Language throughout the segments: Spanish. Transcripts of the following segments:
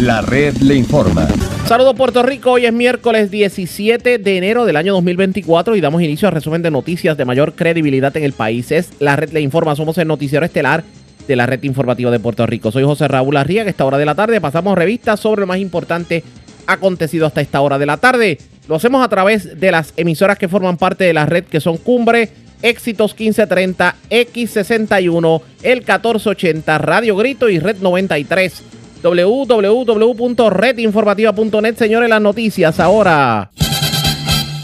La red le informa. Saludos Puerto Rico, hoy es miércoles 17 de enero del año 2024 y damos inicio al resumen de noticias de mayor credibilidad en el país. Es La red le informa, somos el noticiero estelar de la red informativa de Puerto Rico. Soy José Raúl Arriaga, esta hora de la tarde pasamos revistas sobre lo más importante acontecido hasta esta hora de la tarde. Lo hacemos a través de las emisoras que forman parte de la red que son Cumbre, Éxitos 1530, X61, el 1480, Radio Grito y Red 93 www.redinformativa.net. Señores, las noticias ahora.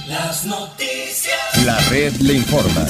Las noticias. La red le informa.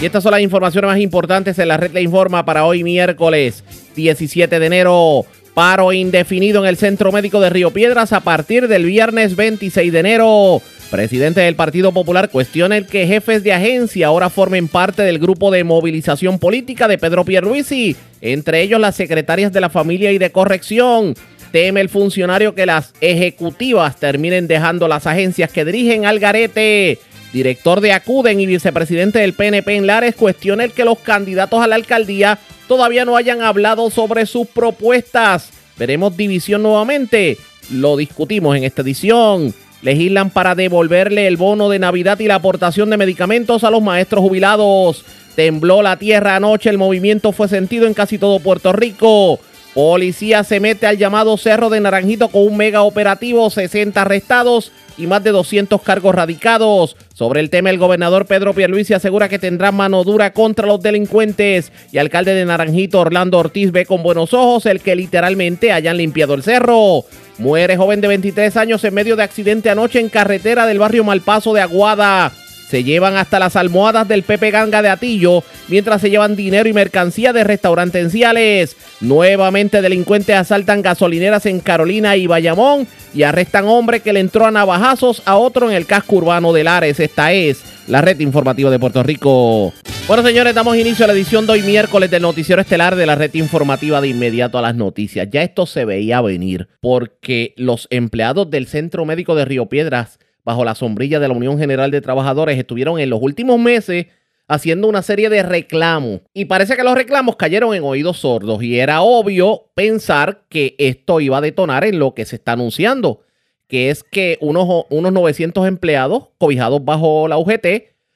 Y estas son las informaciones más importantes en la red le informa para hoy miércoles 17 de enero. Paro indefinido en el Centro Médico de Río Piedras a partir del viernes 26 de enero. Presidente del Partido Popular cuestiona el que jefes de agencia ahora formen parte del grupo de movilización política de Pedro Pierluisi, entre ellos las secretarias de la familia y de corrección. Teme el funcionario que las ejecutivas terminen dejando las agencias que dirigen al garete. Director de Acuden y vicepresidente del PNP en Lares cuestiona el que los candidatos a la alcaldía todavía no hayan hablado sobre sus propuestas. Veremos división nuevamente. Lo discutimos en esta edición legislan para devolverle el bono de Navidad y la aportación de medicamentos a los maestros jubilados. Tembló la tierra anoche, el movimiento fue sentido en casi todo Puerto Rico. Policía se mete al llamado Cerro de Naranjito con un mega operativo, 60 arrestados y más de 200 cargos radicados. Sobre el tema, el gobernador Pedro Pierluisi asegura que tendrá mano dura contra los delincuentes y alcalde de Naranjito Orlando Ortiz ve con buenos ojos el que literalmente hayan limpiado el cerro. Muere joven de 23 años en medio de accidente anoche en carretera del barrio Malpaso de Aguada. Se llevan hasta las almohadas del Pepe Ganga de Atillo, mientras se llevan dinero y mercancía de restaurantenciales. Nuevamente delincuentes asaltan gasolineras en Carolina y Bayamón y arrestan hombre que le entró a navajazos a otro en el casco urbano de Lares. Esta es la red informativa de Puerto Rico. Bueno, señores, damos inicio a la edición de hoy miércoles del noticiero estelar de la red informativa de inmediato a las noticias. Ya esto se veía venir porque los empleados del Centro Médico de Río Piedras bajo la sombrilla de la Unión General de Trabajadores, estuvieron en los últimos meses haciendo una serie de reclamos. Y parece que los reclamos cayeron en oídos sordos y era obvio pensar que esto iba a detonar en lo que se está anunciando, que es que unos, unos 900 empleados cobijados bajo la UGT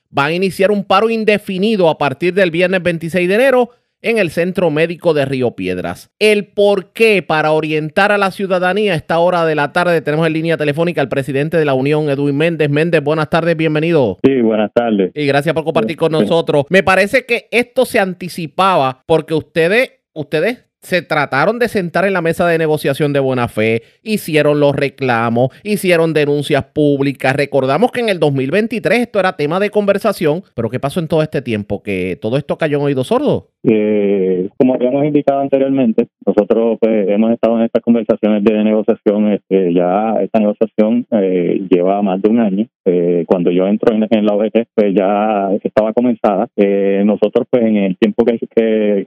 van a iniciar un paro indefinido a partir del viernes 26 de enero en el Centro Médico de Río Piedras. El por qué para orientar a la ciudadanía a esta hora de la tarde tenemos en línea telefónica al presidente de la Unión, Edwin Méndez. Méndez, buenas tardes, bienvenido. Sí, buenas tardes. Y gracias por compartir con nosotros. Me parece que esto se anticipaba porque ustedes, ustedes se trataron de sentar en la mesa de negociación de buena fe, hicieron los reclamos, hicieron denuncias públicas. Recordamos que en el 2023 esto era tema de conversación, pero ¿qué pasó en todo este tiempo? ¿Que todo esto cayó en oídos sordos? Eh, como habíamos indicado anteriormente, nosotros pues, hemos estado en estas conversaciones de negociación. Este, ya esta negociación eh, lleva más de un año. Eh, cuando yo entro en, la OGT, pues ya estaba comenzada. Eh, nosotros, pues en el tiempo que,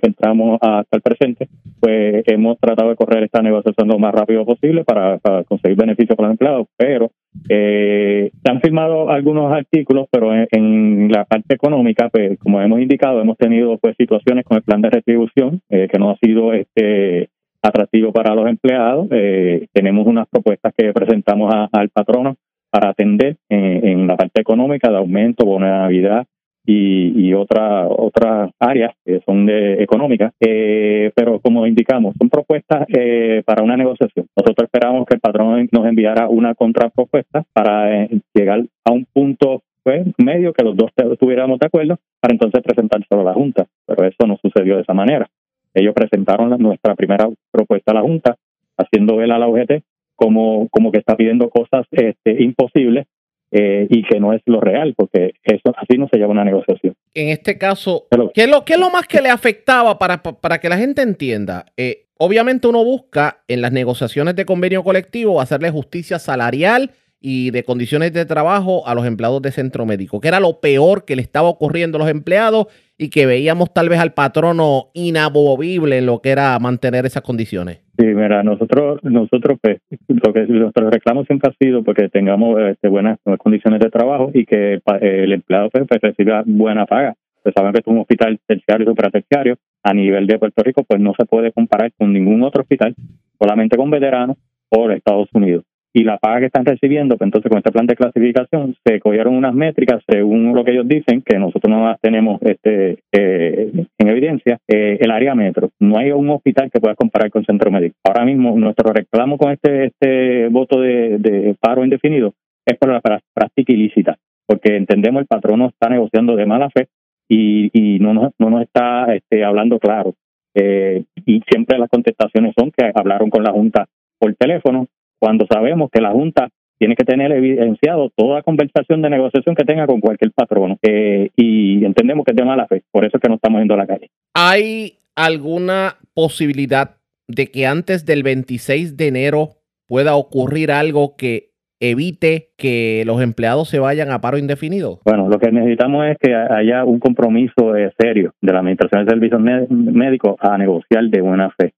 entramos hasta el presente, pues hemos tratado de correr esta negociación lo más rápido posible para, conseguir beneficios para los empleados, pero eh, se han firmado algunos artículos, pero en, la parte económica, pues como hemos indicado, hemos tenido pues situaciones con el plan de retribución eh, que no ha sido este atractivo para los empleados. Eh, tenemos unas propuestas que presentamos al patrono para atender en, la parte económica de aumento, bono de Navidad, y, y otras otras áreas que son de económicas, eh, pero como indicamos, son propuestas eh, para una negociación. Nosotros esperamos que el patrón nos enviara una contrapropuesta para eh, llegar a un punto pues, medio que los dos estuviéramos de acuerdo para entonces presentárselo a la Junta, pero eso no sucedió de esa manera. Ellos presentaron nuestra primera propuesta a la Junta, haciendo ver a la UGT como, como que está pidiendo cosas este, imposibles eh, y que no es lo real, porque eso así no se lleva una negociación. En este caso, ¿qué es lo, qué es lo más que le afectaba para, para que la gente entienda? Eh, obviamente uno busca en las negociaciones de convenio colectivo hacerle justicia salarial y de condiciones de trabajo a los empleados de centro médico, que era lo peor que le estaba ocurriendo a los empleados y que veíamos tal vez al patrono inamovible en lo que era mantener esas condiciones. Sí, mira, nosotros, nosotros pues, lo que nuestros reclamos siempre ha sido porque tengamos este, buenas condiciones de trabajo y que el empleado pues, pues, reciba buena paga. Pues saben que es un hospital terciario y supraterciario a nivel de Puerto Rico, pues no se puede comparar con ningún otro hospital solamente con veteranos por Estados Unidos y la paga que están recibiendo, pues entonces con este plan de clasificación se cogieron unas métricas según lo que ellos dicen, que nosotros no las tenemos este, eh, en evidencia, eh, el área metro. No hay un hospital que pueda comparar con centro médico. Ahora mismo nuestro reclamo con este, este voto de, paro indefinido es por la práctica ilícita, porque entendemos el patrono está negociando de mala fe y, y no, nos, no nos está este, hablando claro. Eh, y siempre las contestaciones son que hablaron con la Junta por teléfono cuando sabemos que la Junta tiene que tener evidenciado toda conversación de negociación que tenga con cualquier patrono. Eh, y entendemos que es de mala fe, por eso es que no estamos yendo a la calle. ¿Hay alguna posibilidad de que antes del 26 de enero pueda ocurrir algo que evite que los empleados se vayan a paro indefinido? Bueno, lo que necesitamos es que haya un compromiso eh, serio de la Administración de Servicios Médicos a negociar de buena fe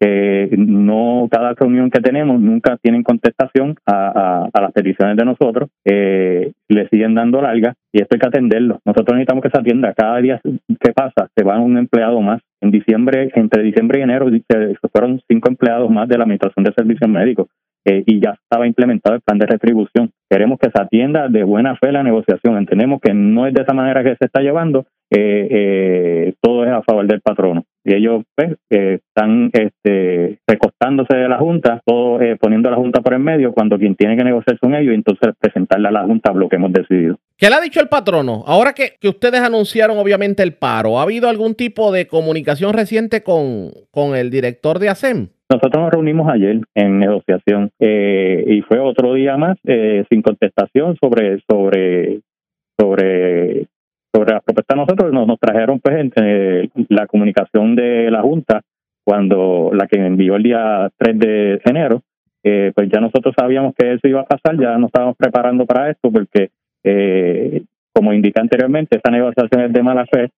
que no cada reunión que tenemos nunca tienen contestación a, las peticiones de nosotros, eh, le siguen dando largas y esto hay que atenderlo. Nosotros necesitamos que se atienda. Cada día que pasa se va un empleado más. En diciembre, entre diciembre y enero, se fueron cinco empleados más de la Administración de Servicios Médicos. Eh, y ya estaba implementado el plan de retribución. Queremos que se atienda de buena fe la negociación. Entendemos que no es de esa manera que se está llevando, eh, eh, todo es a favor del patrono. Y ellos pues, están este, recostándose de la Junta, todo poniendo a la Junta por en medio, cuando quien tiene que negociar son ellos, y entonces presentarle a la Junta lo que hemos decidido. ¿Qué le ha dicho el patrono? Ahora que, que ustedes anunciaron obviamente el paro, ¿ha habido algún tipo de comunicación reciente con, con el director de ASEM? Nosotros nos reunimos ayer en negociación eh, y fue otro día más eh, sin contestación sobre sobre sobre sobre la propuesta nosotros nos, trajeron pues eh, la comunicación de la junta cuando la que envió el día 3 de enero pues ya nosotros sabíamos que eso iba a pasar ya nos estábamos preparando para esto porque como indica anteriormente esta negociación es de mala fe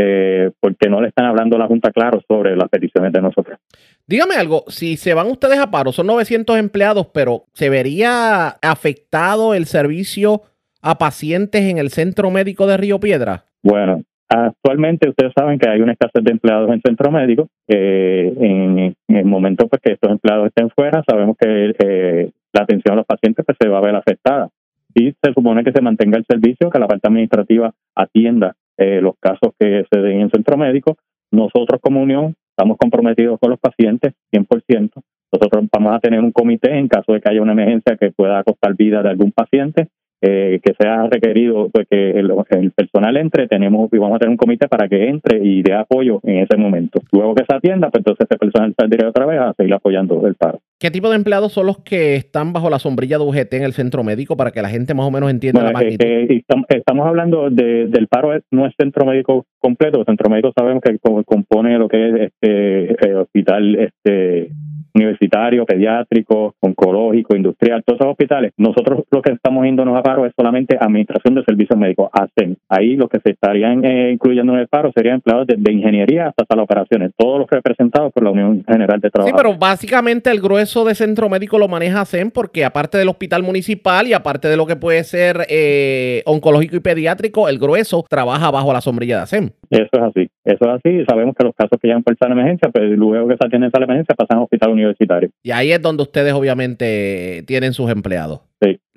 eh, porque no le están hablando a la Junta claro sobre las peticiones de nosotros. Dígame algo, si se van ustedes a paro, son 900 empleados, pero ¿se vería afectado el servicio a pacientes en el centro médico de Río Piedra? Bueno, actualmente ustedes saben que hay una escasez de empleados en centro médico. Eh, en, el momento pues, que estos empleados estén fuera, sabemos que eh, la atención a los pacientes pues, se va a ver afectada. Y se supone que se mantenga el servicio, que la parte administrativa atienda eh, los casos que se den en centro médico. Nosotros como Unión estamos comprometidos con los pacientes 100%. Nosotros vamos a tener un comité en caso de que haya una emergencia que pueda costar vida de algún paciente eh, que sea requerido pues, que el, personal entre, tenemos y vamos a tener un comité para que entre y dé apoyo en ese momento. Luego que se atienda, pues entonces ese personal saldría otra vez a seguir apoyando el paro. ¿Qué tipo de empleados son los que están bajo la sombrilla de UGT en el centro médico para que la gente más o menos entienda la magnitud? Eh, estamos hablando del paro, no es centro médico completo. El centro médico sabemos que compone lo que es este hospital este universitario, pediátrico, oncológico, industrial, todos esos hospitales. Nosotros lo que estamos yéndonos a paro es solamente administración de servicios médicos, ASEM. Ahí lo que se estarían eh, incluyendo en el paro serían empleados de, ingeniería hasta las operaciones, todos los representados por la Unión General de Trabajo. Sí, pero básicamente el grueso de centro médico lo maneja ASEM porque aparte del hospital municipal y aparte de lo que puede ser eh, oncológico y pediátrico, el grueso trabaja bajo la sombrilla de ASEM. Eso es así, eso es así. Sabemos que los casos que llegan por esa emergencia, pues luego que se atienden esa emergencia pasan a hospital universitario. Y ahí es donde ustedes obviamente tienen sus empleados.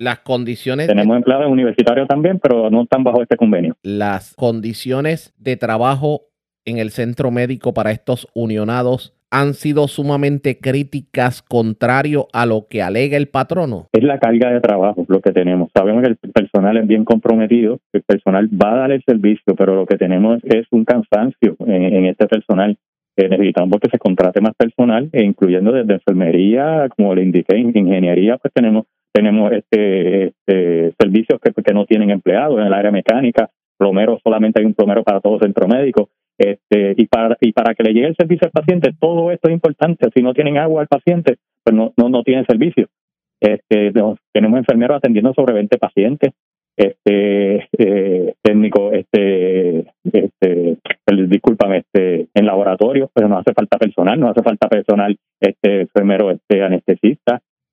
Las condiciones. Tenemos empleados universitarios también, pero no están bajo este convenio. Las condiciones de trabajo en el centro médico para estos unionados han sido sumamente críticas contrario a lo que alega el patrono? Es la carga de trabajo lo que tenemos. Sabemos que el personal es bien comprometido, el personal va a dar el servicio, pero lo que tenemos es un cansancio en, este personal. Eh, necesitamos que se contrate más personal, e incluyendo desde enfermería, como le indiqué, ingeniería, pues tenemos tenemos este, este servicios que, no tienen empleados en el área mecánica, plomero solamente hay un plomero para todo centro médico este, y, para, y para que le llegue el servicio al paciente, todo esto es importante. Si no tienen agua al paciente, pues no, no, no tienen servicio. Este, tenemos enfermeros atendiendo sobre 20 pacientes. Este, eh, técnico, este, este, disculpan, este, en laboratorio, pero no hace falta personal, no hace falta personal, este, enfermero, este.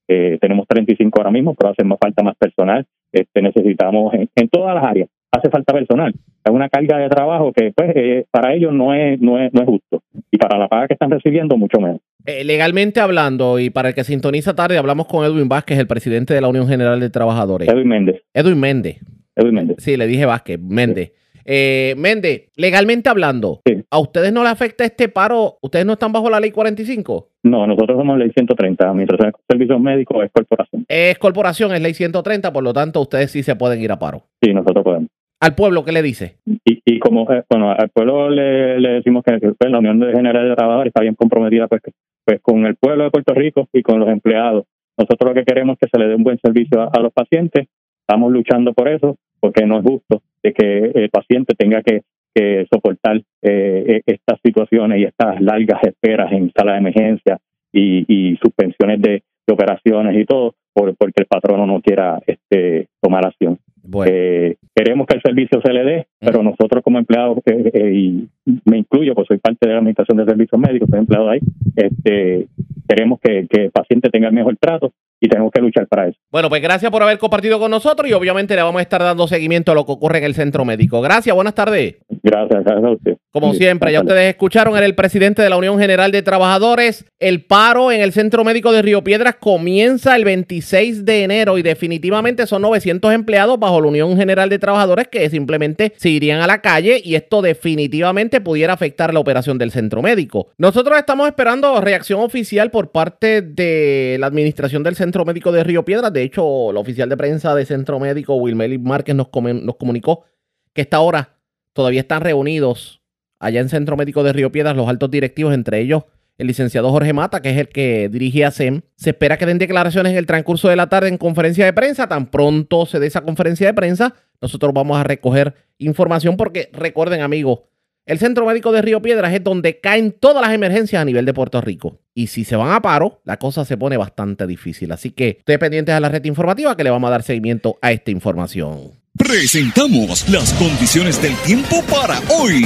Eh, tenemos 35 ahora mismo, pero hace más falta más personal. Este, necesitamos en todas las áreas hace falta personal. Es una carga de trabajo que pues eh, para ellos no es, no, es, no es justo y para la paga que están recibiendo mucho menos. Eh, legalmente hablando, y para el que sintoniza tarde, hablamos con Edwin Vázquez, el presidente de la Unión General de Trabajadores. Edwin Méndez. Edwin Méndez. Edwin Méndez. Sí, le dije Vázquez, Méndez. Eh, Méndez, legalmente hablando, Sí. ¿a ustedes no le afecta este paro? ¿Ustedes no están bajo la ley 45? No, nosotros somos ley 130. Administración de Servicios Médicos es corporación. Es corporación, es ley 130, por lo tanto, ustedes sí se pueden ir a paro. Sí, nosotros podemos. ¿Al pueblo qué le dice? Y, y como, eh, bueno, al pueblo le, le decimos que, pues, la Unión de General de Trabajadores está bien comprometida pues, pues con el pueblo de Puerto Rico y con los empleados. Nosotros lo que queremos es que se le dé un buen servicio a, a los pacientes. Estamos luchando por eso, porque no es justo de que el paciente tenga que, que soportar eh, eh, estas situaciones y estas largas esperas en sala de emergencia y, y suspensiones de, de operaciones y todo, por, porque el patrono no quiera este, tomar acción. Bueno, Eh, queremos que el servicio se le dé, pero nosotros como empleados, eh, eh, y me incluyo, pues soy parte de la Administración de Servicios Médicos, soy empleado ahí, este, queremos que, que el paciente tenga el mejor trato y tenemos que luchar para eso. bueno, pues gracias por haber compartido con nosotros y obviamente le vamos a estar dando seguimiento a lo que ocurre en el centro médico. Gracias, buenas tardes. Gracias, gracias a usted. Como siempre, ya ustedes escucharon, era el presidente de la Unión General de Trabajadores. El paro en el Centro Médico de Río Piedras comienza el 26 de enero y definitivamente son 900 empleados bajo la Unión General de Trabajadores que simplemente se irían a la calle y esto definitivamente pudiera afectar la operación del Centro Médico. Nosotros estamos esperando reacción oficial por parte de la administración del Centro Médico de Río Piedras. De hecho, el oficial de prensa de Centro Médico, Wilmely Márquez, nos, comen- nos comunicó que esta hora todavía están reunidos allá en Centro Médico de Río Piedras los altos directivos, entre ellos el licenciado Jorge Mata, que es el que dirige a SEM. Se espera que den declaraciones en el transcurso de la tarde en conferencia de prensa. Tan pronto se dé esa conferencia de prensa, nosotros vamos a recoger información porque recuerden amigos, el Centro Médico de Río Piedras es donde caen todas las emergencias a nivel de Puerto Rico. Y si se van a paro, la cosa se pone bastante difícil. Así que estén pendientes a la red informativa que le vamos a dar seguimiento a esta información. Presentamos las condiciones del tiempo para hoy.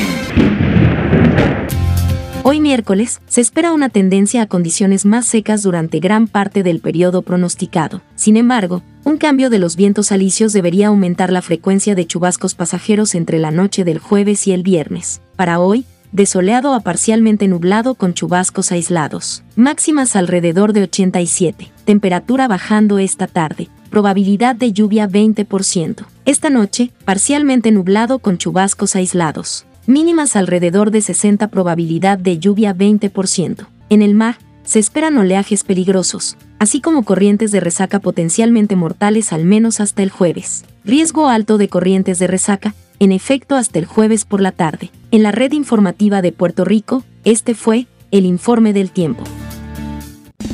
Hoy miércoles, se espera una tendencia a condiciones más secas durante gran parte del periodo pronosticado. Sin embargo, un cambio de los vientos alisios debería aumentar la frecuencia de chubascos pasajeros entre la noche del jueves y el viernes. Para hoy, de soleado a parcialmente nublado con chubascos aislados. Máximas alrededor de 87. Temperatura bajando esta tarde. Probabilidad de lluvia 20%. Esta noche, parcialmente nublado con chubascos aislados. Mínimas alrededor de 60 probabilidad de lluvia 20%. En el mar, se esperan oleajes peligrosos, así como corrientes de resaca potencialmente mortales al menos hasta el jueves. Riesgo alto de corrientes de resaca, en efecto hasta el jueves por la tarde. En la red informativa de Puerto Rico, este fue el informe del tiempo.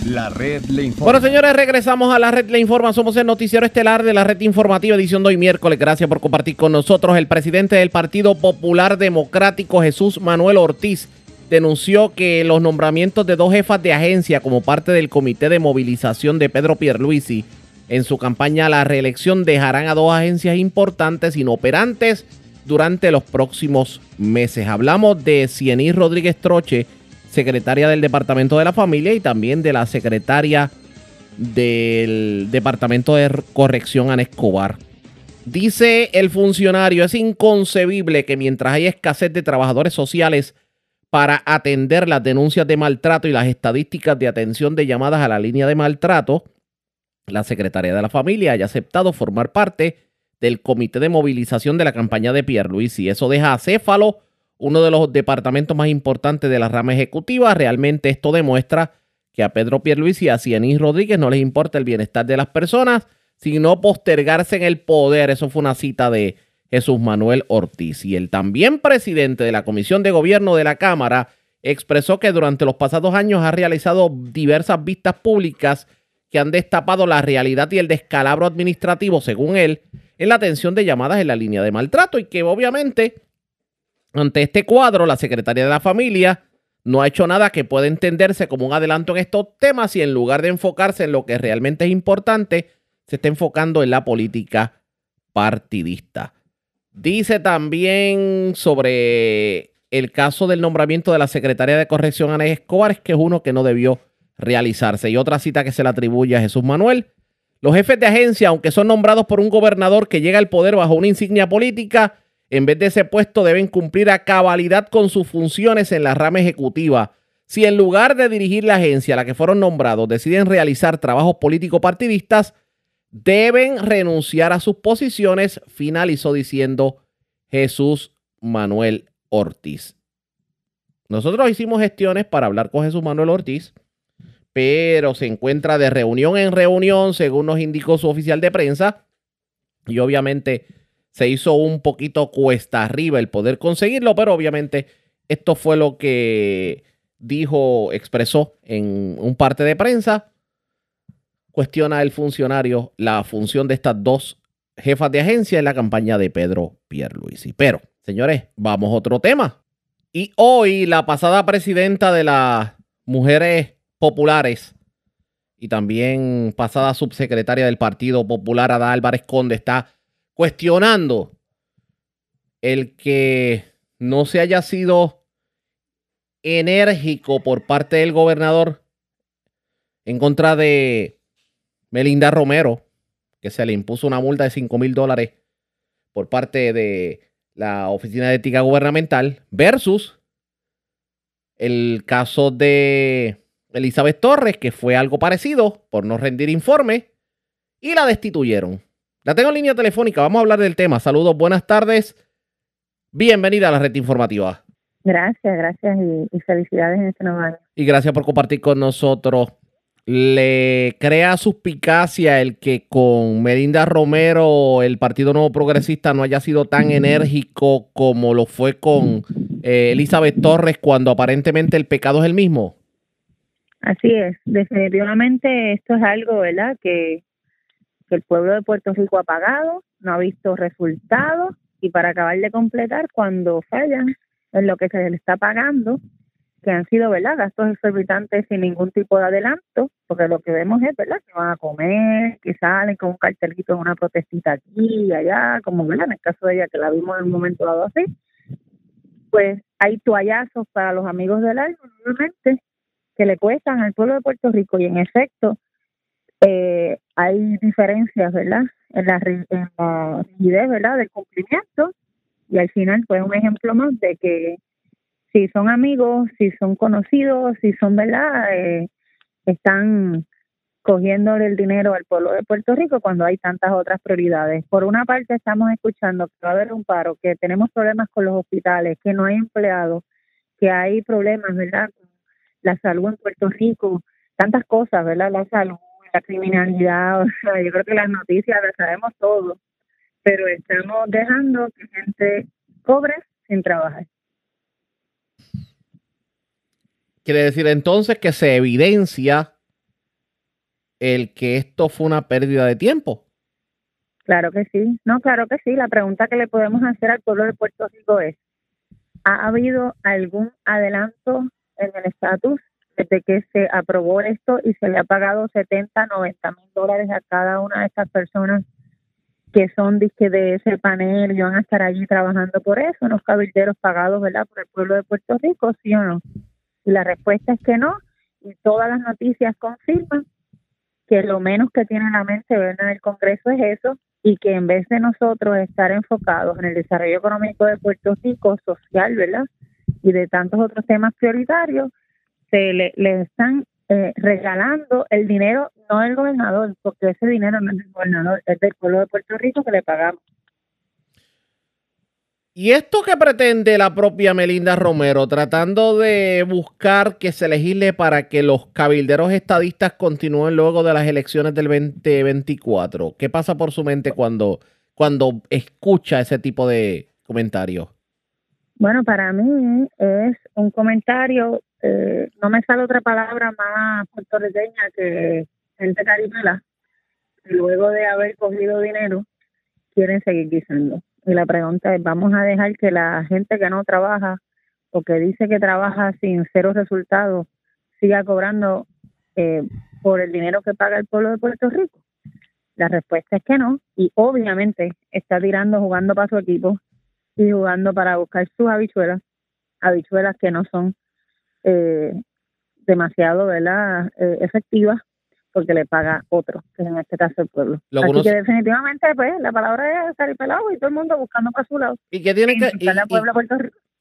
La red le informa. Bueno, señores, regresamos a la red Le Informa. Somos el noticiero estelar de la red informativa, edición de hoy miércoles. Gracias por compartir con nosotros. El presidente del Partido Popular Democrático, Jesús Manuel Ortiz, denunció que los nombramientos de dos jefas de agencia como parte del comité de movilización de Pedro Pierluisi en su campaña a la reelección dejarán a dos agencias importantes inoperantes durante los próximos meses. Hablamos de Ciení Rodríguez Troche, secretaria del Departamento de la Familia y también de la secretaria del Departamento de Corrección Ana Escobar. Dice el funcionario, es inconcebible que mientras hay escasez de trabajadores sociales para atender las denuncias de maltrato y las estadísticas de atención de llamadas a la línea de maltrato, la Secretaría de la Familia haya aceptado formar parte del comité de movilización de la campaña de Pierluisi. Eso deja a Céfalo uno de los departamentos más importantes de la rama ejecutiva. Realmente esto demuestra que a Pedro Pierluisi y a Cianis Rodríguez no les importa el bienestar de las personas, sino postergarse en el poder. Eso fue una cita de Jesús Manuel Ortiz. Y el también presidente de la Comisión de Gobierno de la Cámara expresó que durante los pasados años ha realizado diversas vistas públicas que han destapado la realidad y el descalabro administrativo, según él, en la atención de llamadas en la línea de maltrato y que obviamente ante este cuadro la Secretaría de la Familia no ha hecho nada que pueda entenderse como un adelanto en estos temas y en lugar de enfocarse en lo que realmente es importante, se está enfocando en la política partidista. Dice también sobre el caso del nombramiento de la Secretaría de Corrección Ana Escobar, es que es uno que no debió realizarse. Y otra cita que se le atribuye a Jesús Manuel. Los jefes de agencia, aunque son nombrados por un gobernador que llega al poder bajo una insignia política, en vez de ese puesto deben cumplir a cabalidad con sus funciones en la rama ejecutiva. si en lugar de dirigir la agencia a la que fueron nombrados deciden realizar trabajos político-partidistas, deben renunciar a sus posiciones, finalizó diciendo Jesús Manuel Ortiz. Nosotros hicimos gestiones para hablar con Jesús Manuel Ortiz, pero se encuentra de reunión en reunión, según nos indicó su oficial de prensa, y obviamente se hizo un poquito cuesta arriba el poder conseguirlo, pero obviamente esto fue lo que dijo, expresó en un parte de prensa. Cuestiona el funcionario la función de estas dos jefas de agencia en la campaña de Pedro Pierluisi. Pero, señores, vamos a otro tema. Y hoy la pasada presidenta de las mujeres populares y también pasada subsecretaria del Partido Popular, Ada Álvarez Conde, está cuestionando el que no se haya sido enérgico por parte del gobernador en contra de Melinda Romero, que se le impuso una multa de 5 mil dólares por parte de la Oficina de Ética Gubernamental, versus el caso de Elizabeth Torres, que fue algo parecido por no rendir informe, y la destituyeron. La tengo en línea telefónica, vamos a hablar del tema. Saludos, buenas tardes. Bienvenida a la red informativa. Gracias, gracias y, felicidades en este nuevo año. Y gracias por compartir con nosotros. ¿Le crea suspicacia el que con Melinda Romero el Partido Nuevo Progresista no haya sido tan enérgico como lo fue con eh, Elizabeth Torres cuando aparentemente el pecado es el mismo? Así es, definitivamente esto es algo, ¿verdad? Que, que el pueblo de Puerto Rico ha pagado, no ha visto resultados y para acabar de completar, cuando fallan en lo que se le está pagando, que han sido, ¿verdad?, gastos exorbitantes sin ningún tipo de adelanto, porque lo que vemos es, ¿verdad?, que van a comer, que salen con un cartelito en una protestita aquí y allá, como, ¿verdad?, en el caso de ella, que la vimos en un momento dado así, pues hay toallazos para los amigos del alma, obviamente, que le cuestan al pueblo de Puerto Rico y en efecto eh, hay diferencias, ¿verdad?, en la, en la rigidez, ¿verdad?, del cumplimiento y al final fue un ejemplo más de que si son amigos, si son conocidos, si son, ¿verdad? Eh, están cogiendo el dinero al pueblo de Puerto Rico cuando hay tantas otras prioridades. Por una parte estamos escuchando que va a haber un paro, que tenemos problemas con los hospitales, que no hay empleados, que hay problemas, ¿verdad? Con la salud en Puerto Rico, tantas cosas, ¿verdad? La salud, la criminalidad, o sea, yo creo que las noticias las sabemos todo pero estamos dejando que gente cobre sin trabajar. Quiere decir entonces que se evidencia el que esto fue una pérdida de tiempo. Claro que sí, no, claro que sí. La pregunta que le podemos hacer al pueblo de Puerto Rico es, ¿ha habido algún adelanto en el estatus desde que se aprobó esto y se le ha pagado 70, 90 mil dólares a cada una de estas personas que son de ese panel y van a estar allí trabajando por eso, unos cabilderos pagados, ¿verdad?, por el pueblo de Puerto Rico, ¿sí o no? Y la respuesta es que no, y todas las noticias confirman que lo menos que tiene en la mente ¿verdad? el Congreso es eso, y que en vez de nosotros estar enfocados en el desarrollo económico de Puerto Rico, social, ¿verdad?, y de tantos otros temas prioritarios, se le, le están eh, regalando el dinero, no del gobernador, porque ese dinero no es del gobernador, es del pueblo de Puerto Rico que le pagamos. ¿Y esto que pretende la propia Melinda Romero, tratando de buscar que se legisle para que los cabilderos estadistas continúen luego de las elecciones del 2024? ¿Qué pasa por su mente cuando, cuando escucha ese tipo de comentarios? Bueno, para mí es un comentario eh, no me sale otra palabra más puertorriqueña que gente caripela, y luego de haber cogido dinero, quieren seguir guisando. Y la pregunta es, ¿vamos a dejar que la gente que no trabaja o que dice que trabaja sin cero resultados siga cobrando eh, por el dinero que paga el pueblo de Puerto Rico? La respuesta es que no, y obviamente está tirando, jugando para su equipo y jugando para buscar sus habichuelas, habichuelas que no son eh, demasiado ¿verdad? Eh, efectiva porque le paga otro, que en este caso el pueblo. Así que definitivamente, pues, la palabra es salir pelado y todo el mundo buscando para su lado. ¿Y qué tiene que,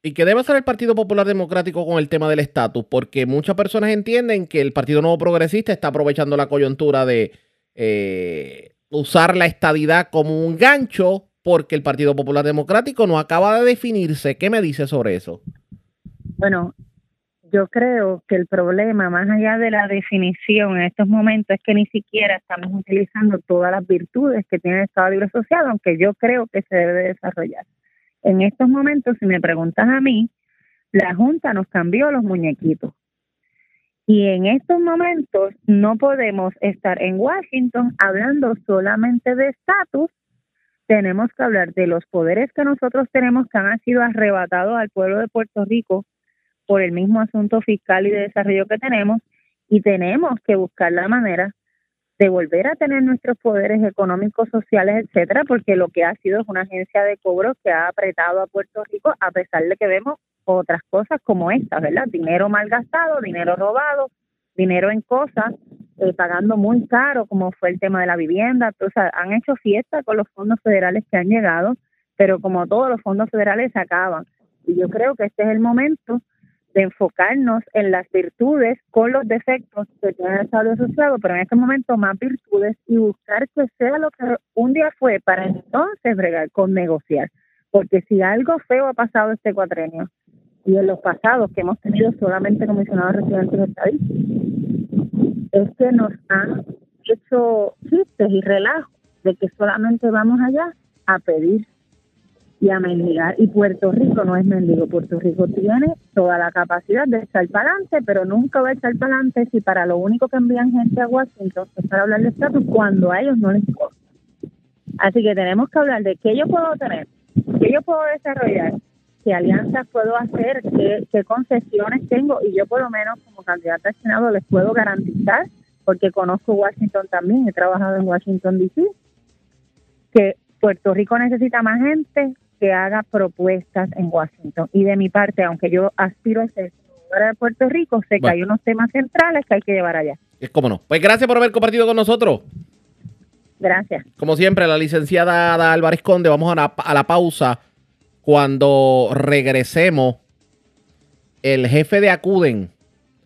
¿Y qué debe hacer el Partido Popular Democrático con el tema del estatus? Porque muchas personas entienden que el Partido Nuevo Progresista está aprovechando la coyuntura de eh, usar la estadidad como un gancho porque el Partido Popular Democrático no acaba de definirse. ¿Qué me dice sobre eso? Bueno, yo creo que el problema, más allá de la definición en estos momentos, es que ni siquiera estamos utilizando todas las virtudes que tiene el Estado Libre Asociado, aunque yo creo que se debe desarrollar. En estos momentos, si me preguntas a mí, la Junta nos cambió los muñequitos. Y en estos momentos no podemos estar en Washington hablando solamente de estatus, tenemos que hablar de los poderes que nosotros tenemos que han sido arrebatados al pueblo de Puerto Rico por el mismo asunto fiscal y de desarrollo que tenemos y tenemos que buscar la manera de volver a tener nuestros poderes económicos, sociales, etcétera, porque lo que ha sido es una agencia de cobro que ha apretado a Puerto Rico a pesar de que vemos otras cosas como esta, ¿verdad? Dinero mal gastado, dinero robado, dinero en cosas, eh, pagando muy caro, como fue el tema de la vivienda. O sea, han hecho fiesta con los fondos federales que han llegado, pero como todos los fondos federales se acaban. Y yo creo que este es el momento de enfocarnos en las virtudes con los defectos que el Estado asociado, pero en este momento más virtudes y buscar que sea lo que un día fue para entonces bregar con negociar. Porque si algo feo ha pasado este cuatrenio y en los pasados que hemos tenido solamente comisionados residentes estadísticos, es que nos han hecho chistes y relajos de que solamente vamos allá a pedir y a mendigar. Y Puerto Rico no es mendigo, Puerto Rico tiene toda la capacidad de echar para adelante, pero nunca va a echar para adelante si para lo único que envían gente a Washington es para hablar de estatus cuando a ellos no les importa. Así que tenemos que hablar de qué yo puedo tener, qué yo puedo desarrollar, qué alianzas puedo hacer, qué, qué concesiones tengo y yo por lo menos como candidata al Senado les puedo garantizar, porque conozco Washington también, he trabajado en Washington DC, que Puerto Rico necesita más gente que haga propuestas en Washington. Y de mi parte, aunque yo aspiro a ser de Puerto Rico, sé que hay unos temas centrales que hay que llevar allá. Es como no. Pues gracias por haber compartido con nosotros. Gracias. Como siempre, la licenciada Ada Álvarez Conde, vamos a la, a la pausa. Cuando regresemos, el jefe de Acuden,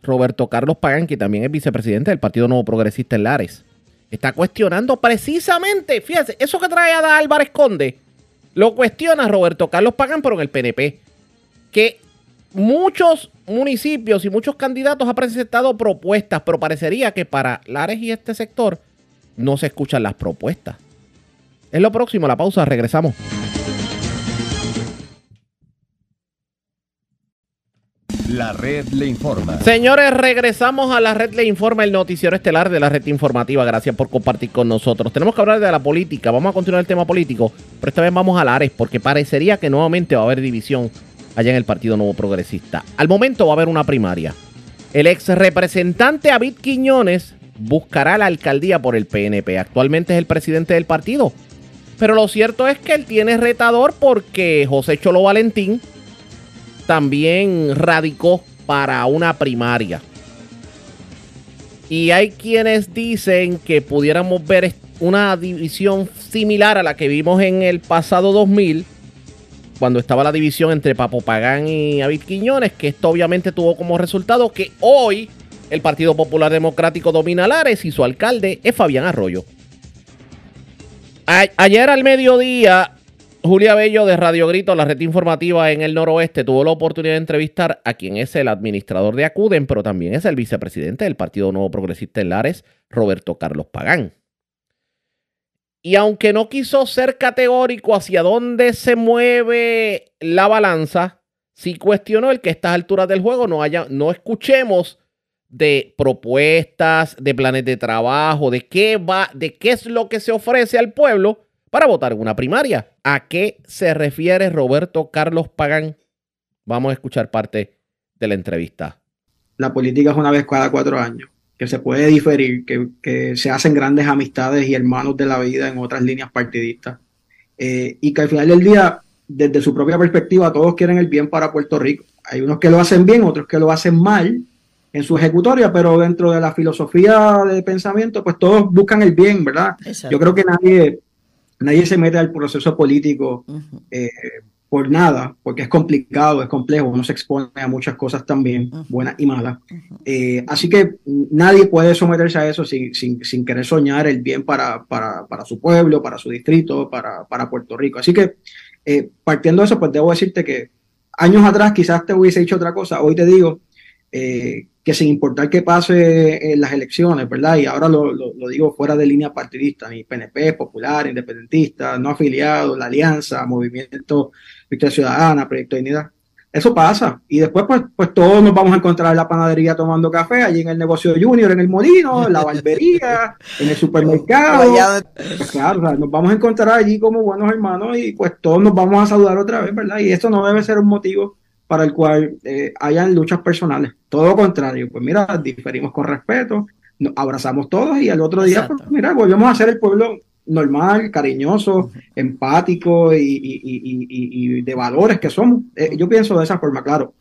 Roberto Carlos Pagán, que también es vicepresidente del Partido Nuevo Progresista en Lares, está cuestionando precisamente, fíjense, eso que trae Ada Álvarez Conde, lo cuestiona Roberto Carlos Pagán, pero en el PNP. Que muchos municipios y muchos candidatos han presentado propuestas, pero parecería que para Lares y este sector no se escuchan las propuestas. Es lo próximo, la pausa, regresamos. La red le informa. Señores, regresamos a la red le informa, el noticiero estelar de la red informativa. Gracias por compartir con nosotros. Tenemos que hablar de la política. Vamos a continuar el tema político, pero esta vez vamos a Lares porque parecería que nuevamente va a haber división allá en el Partido Nuevo Progresista. Al momento va a haber una primaria. El ex representante David Quiñones buscará la alcaldía por el PNP. Actualmente es el presidente del partido. Pero lo cierto es que él tiene retador porque José Cholo Valentín también radicó para una primaria. Y hay quienes dicen que pudiéramos ver una división similar a la que vimos en el pasado 2000, cuando estaba la división entre Papo Pagán y David Quiñones, que esto obviamente tuvo como resultado que hoy el Partido Popular Democrático domina Lares y su alcalde es Fabián Arroyo. ayer al mediodía Julia Bello de Radio Grito, la red informativa en el noroeste, tuvo la oportunidad de entrevistar a quien es el administrador de Acuden, pero también es el vicepresidente del Partido Nuevo Progresista en Lares, Roberto Carlos Pagán. Y aunque no quiso ser categórico hacia dónde se mueve la balanza, sí cuestionó el que a estas alturas del juego no, haya, no escuchemos de propuestas, de planes de trabajo, de qué va, de qué es lo que se ofrece al pueblo para votar en una primaria. ¿A qué se refiere Roberto Carlos Pagán? Vamos a escuchar parte de la entrevista. La política es una vez cada cuatro años, que se puede diferir, que, se hacen grandes amistades y hermanos de la vida en otras líneas partidistas. Eh, y que al final del día, desde su propia perspectiva, todos quieren el bien para Puerto Rico. Hay unos que lo hacen bien, otros que lo hacen mal en su ejecutoria, pero dentro de la filosofía de pensamiento, pues todos buscan el bien, ¿verdad? Yo creo que nadie nadie se mete al proceso político eh, por nada, porque es complicado, es complejo, uno se expone a muchas cosas también, buenas y malas. Eh, así que nadie puede someterse a eso sin, sin, querer soñar el bien para, para, para, su pueblo, para su distrito, para, para Puerto Rico. Así que eh, partiendo de eso, pues debo decirte que años atrás quizás te hubiese dicho otra cosa, hoy te digo eh, que sin importar qué pase en las elecciones, ¿verdad? Y ahora lo, lo, digo fuera de línea partidista, ni PNP, Popular, Independentista, no afiliado, la Alianza, Movimiento Victoria Ciudadana, Proyecto de Dignidad. Eso pasa. Y después, pues, pues todos nos vamos a encontrar en la panadería tomando café, allí en el negocio Junior, en el molino, en la barbería, en el supermercado. Pues claro, nos vamos a encontrar allí como buenos hermanos y pues todos nos vamos a saludar otra vez, ¿verdad? Y esto no debe ser un motivo para el cual eh, hayan luchas personales. Todo lo contrario, pues mira, diferimos con respeto, nos abrazamos todos y al otro día, pues mira, volvemos a ser el pueblo normal, cariñoso, empático y, de valores que somos. Eh, yo pienso de esa forma, claro.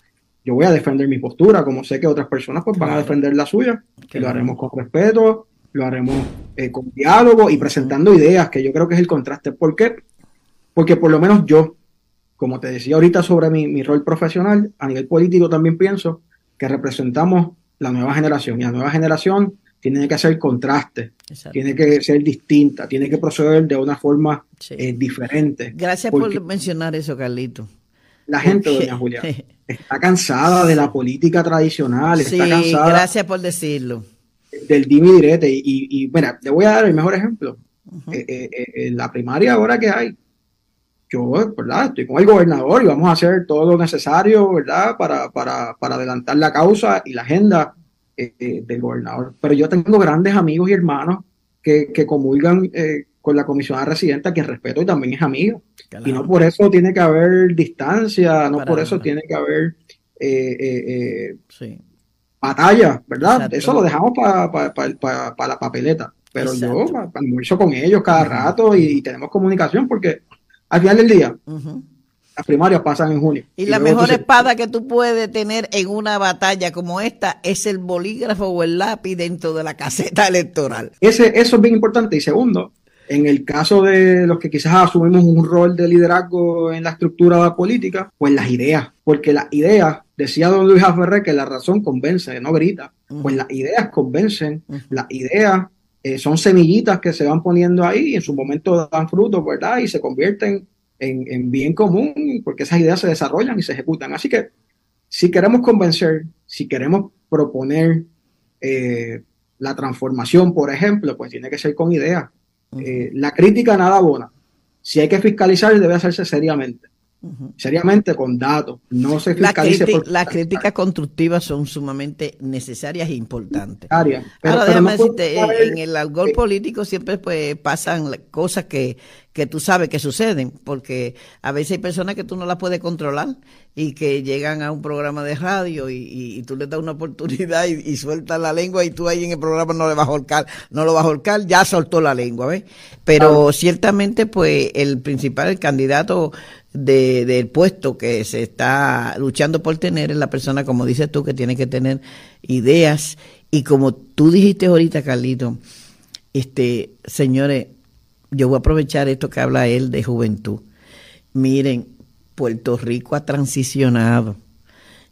Yo voy a defender mi postura, como sé que otras personas pues van a defender la suya, y lo haremos con respeto, lo haremos eh, con diálogo y presentando ideas, que yo creo que es el contraste. ¿Por qué? Porque por lo menos yo, como te decía ahorita sobre mi, rol profesional, a nivel político también pienso que representamos la nueva generación y la nueva generación tiene que hacer contraste, tiene que ser distinta, tiene que proceder de una forma eh, diferente. Gracias por mencionar eso, Carlito. La gente, doña Julia, está cansada de la política tradicional, está cansada. Gracias por decirlo. Del dimi direte. Y, y, mira, le voy a dar el mejor ejemplo. Eh, eh, la primaria ahora que hay, yo, ¿verdad? Estoy con el gobernador y vamos a hacer todo lo necesario, ¿verdad? Para, para, para adelantar la causa y la agenda eh, eh, del gobernador. Pero yo tengo grandes amigos y hermanos que, que comulgan eh, con la comisionada residente, que respeto y también es amigo. Y no por eso tiene que haber distancia, no por eso tiene que haber batalla, ¿verdad? Eso lo dejamos para la papeleta. Pero yo almuerzo con ellos cada rato y tenemos comunicación porque al final del día, las primarias pasan en junio. Y, la mejor espada que tú puedes tener en una batalla como esta es el bolígrafo o el lápiz dentro de la caseta electoral. Ese, eso es bien importante. Y segundo, en el caso de los que quizás asumimos un rol de liderazgo en la estructura política, pues las ideas, porque las ideas, decía don Luis Aferré que la razón convence, no grita, pues las ideas convencen, las ideas eh, son semillitas que se van poniendo ahí y en su momento dan frutos, ¿verdad? Y se convierten en, bien común porque esas ideas se desarrollan y se ejecutan. Así que si queremos convencer, si queremos proponer eh, la transformación, por ejemplo, pues tiene que ser con ideas. Eh, la crítica nada buena. Si hay que fiscalizar, debe hacerse seriamente seriamente con datos. No se fiscalice Las, críticas constructivas son sumamente necesarias e importantes. Pero, Ahora, déjame decirte, en el algor eh, político siempre pues pasan cosas que, que tú sabes que suceden, porque a veces hay personas que tú no las puedes controlar y que llegan a un programa de radio y, tú les das una oportunidad y, y sueltas la lengua y tú ahí en el programa no le vas a holcar, no lo vas a holcar, ya soltó la lengua, ¿ves? Pero ciertamente pues el principal, el candidato de, del puesto que se está luchando por tener es la persona, como dices tú, que tiene que tener ideas. Y como tú dijiste ahorita, Carlito, este, señores, yo voy a aprovechar esto que habla él de juventud. Miren, Puerto Rico ha transicionado.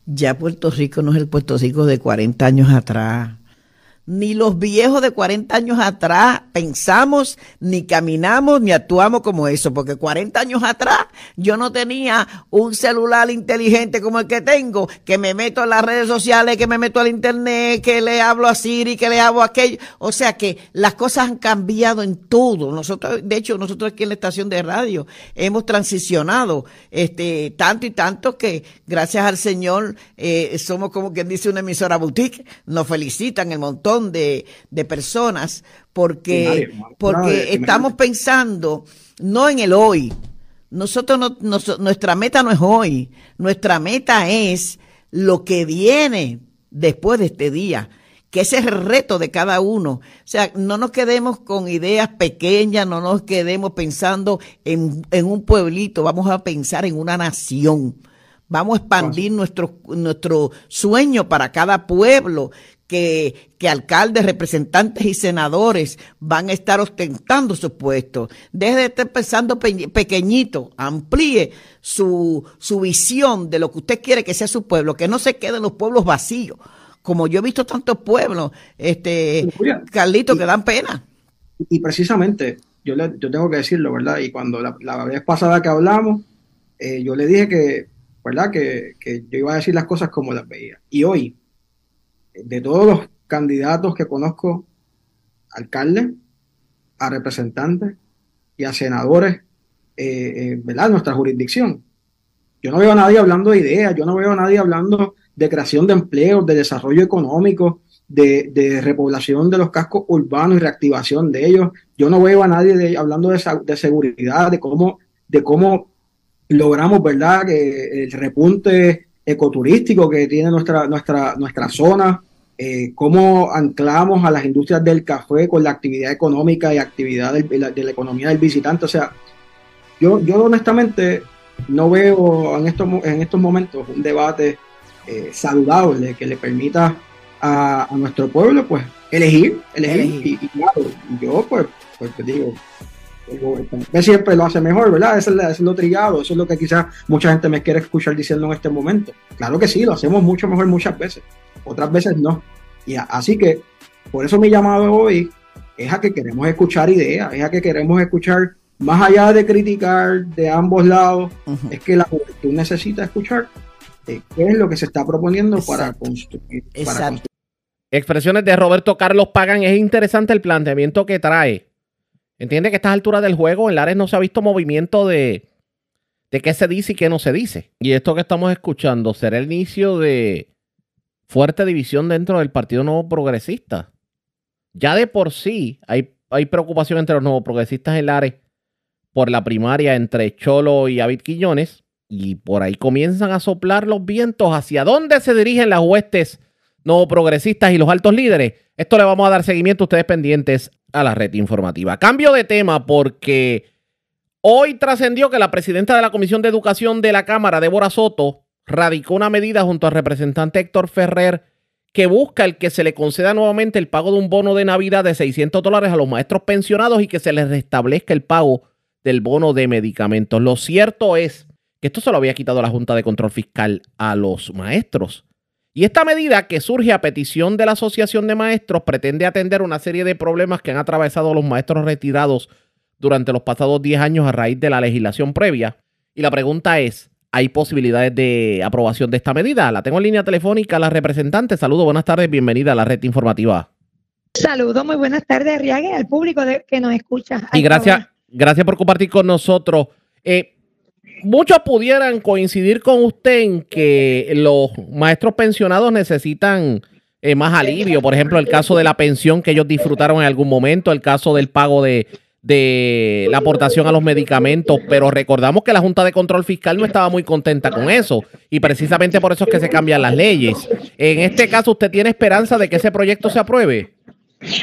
Ya Puerto Rico no es el Puerto Rico de 40 años atrás ni los viejos de 40 años atrás pensamos, ni caminamos, ni actuamos como eso, porque 40 años atrás yo no tenía un celular inteligente como el que tengo, que me meto en las redes sociales, que me meto al internet, que le hablo a Siri, que le hago aquello. O sea que las cosas han cambiado en todo. Nosotros, de hecho, nosotros aquí en la estación de radio hemos transicionado este tanto y tanto que gracias al Señor eh, somos como quien dice una emisora boutique, nos felicitan el montón de, personas porque, porque estamos pensando no en el hoy. Nosotros no, nuestra meta no es hoy, nuestra meta es lo que viene después de este día, que ese es el reto de cada uno. O sea, no nos quedemos con ideas pequeñas, no nos quedemos pensando en, en un pueblito, vamos a pensar en una nación. Vamos a expandir nuestro, nuestro sueño para cada pueblo, que, que, alcaldes, representantes y senadores van a estar ostentando sus puestos. Deje de estar pensando pequeñito, amplíe su, su visión de lo que usted quiere que sea su pueblo, que no se queden los pueblos vacíos. Como yo he visto tantos pueblos, este, Carlito, que dan pena. Y precisamente, yo, le, yo tengo que decirlo, ¿verdad? Y cuando la, la vez pasada que hablamos, eh, yo le dije que, ¿verdad? Que, que yo iba a decir las cosas como las veía. Y hoy, de todos los candidatos que conozco, alcaldes, a representantes y a senadores, eh, eh, ¿verdad? Nuestra jurisdicción. Yo no veo a nadie hablando de ideas, yo no veo a nadie hablando de creación de empleos, de desarrollo económico, de, repoblación de los cascos urbanos y reactivación de ellos. Yo no veo a nadie hablando de, de, seguridad, de cómo, de cómo logramos, ¿verdad?, que el repunte ecoturístico que tiene nuestra, nuestra, nuestra zona, eh, cómo anclamos a las industrias del café con la actividad económica y actividad de la, economía del visitante. O sea, yo, yo honestamente no veo en estos, en estos momentos un debate eh, saludable que le permita a, nuestro pueblo pues elegir, elegir, Y, claro, yo pues, pues te digo, siempre lo hace mejor, ¿verdad? Eso es, lo trillado, eso es lo que quizás mucha gente me quiere escuchar diciendo en este momento. Claro que sí, lo hacemos mucho mejor muchas veces, otras veces no. Y así que, por eso mi llamado hoy es a que queremos escuchar ideas, es a que queremos escuchar, más allá de criticar de ambos lados, es que la juventud necesita escuchar eh, qué es lo que se está proponiendo para construir. Expresiones de Roberto Carlos Pagan, es interesante el planteamiento que trae. Entiende que a estas alturas del juego en Lares no se ha visto movimiento de, de qué se dice y qué no se dice. Y esto que estamos escuchando será el inicio de fuerte división dentro del Partido Nuevo Progresista. Ya de por sí hay, hay preocupación entre los nuevos progresistas en Lares por la primaria entre Cholo y David Quillones. Y por ahí comienzan a soplar los vientos hacia dónde se dirigen las huestes nuevos progresistas y los altos líderes. Esto le vamos a dar seguimiento a ustedes pendientes a la red informativa. Cambio de tema porque hoy trascendió que la presidenta de la Comisión de Educación de la Cámara, Débora Soto, radicó una medida junto al representante Héctor Ferrer que busca el que se le conceda nuevamente el pago de un bono de Navidad de 600 dólares a los maestros pensionados y que se les restablezca el pago del bono de medicamentos. Lo cierto es que esto se lo había quitado la Junta de Control Fiscal a los maestros. Y esta medida que surge a petición de la Asociación de Maestros pretende atender una serie de problemas que han atravesado los maestros retirados durante los pasados 10 años a raíz de la legislación previa. Y la pregunta es, hay posibilidades de aprobación de esta medida. La tengo en línea telefónica, la representante. Saludos, buenas tardes, bienvenida a la red informativa. Saludos, muy buenas tardes, Arriague, al público que nos escucha. Y gracias, gracias por compartir con nosotros. Eh, muchos pudieran coincidir con usted en que los maestros pensionados necesitan eh, más alivio. Por ejemplo, el caso de la pensión que ellos disfrutaron en algún momento, el caso del pago de de la aportación a los medicamentos, pero recordamos que la Junta de Control Fiscal no estaba muy contenta con eso y precisamente por eso es que se cambian las leyes. En este caso, ¿usted tiene esperanza de que ese proyecto se apruebe?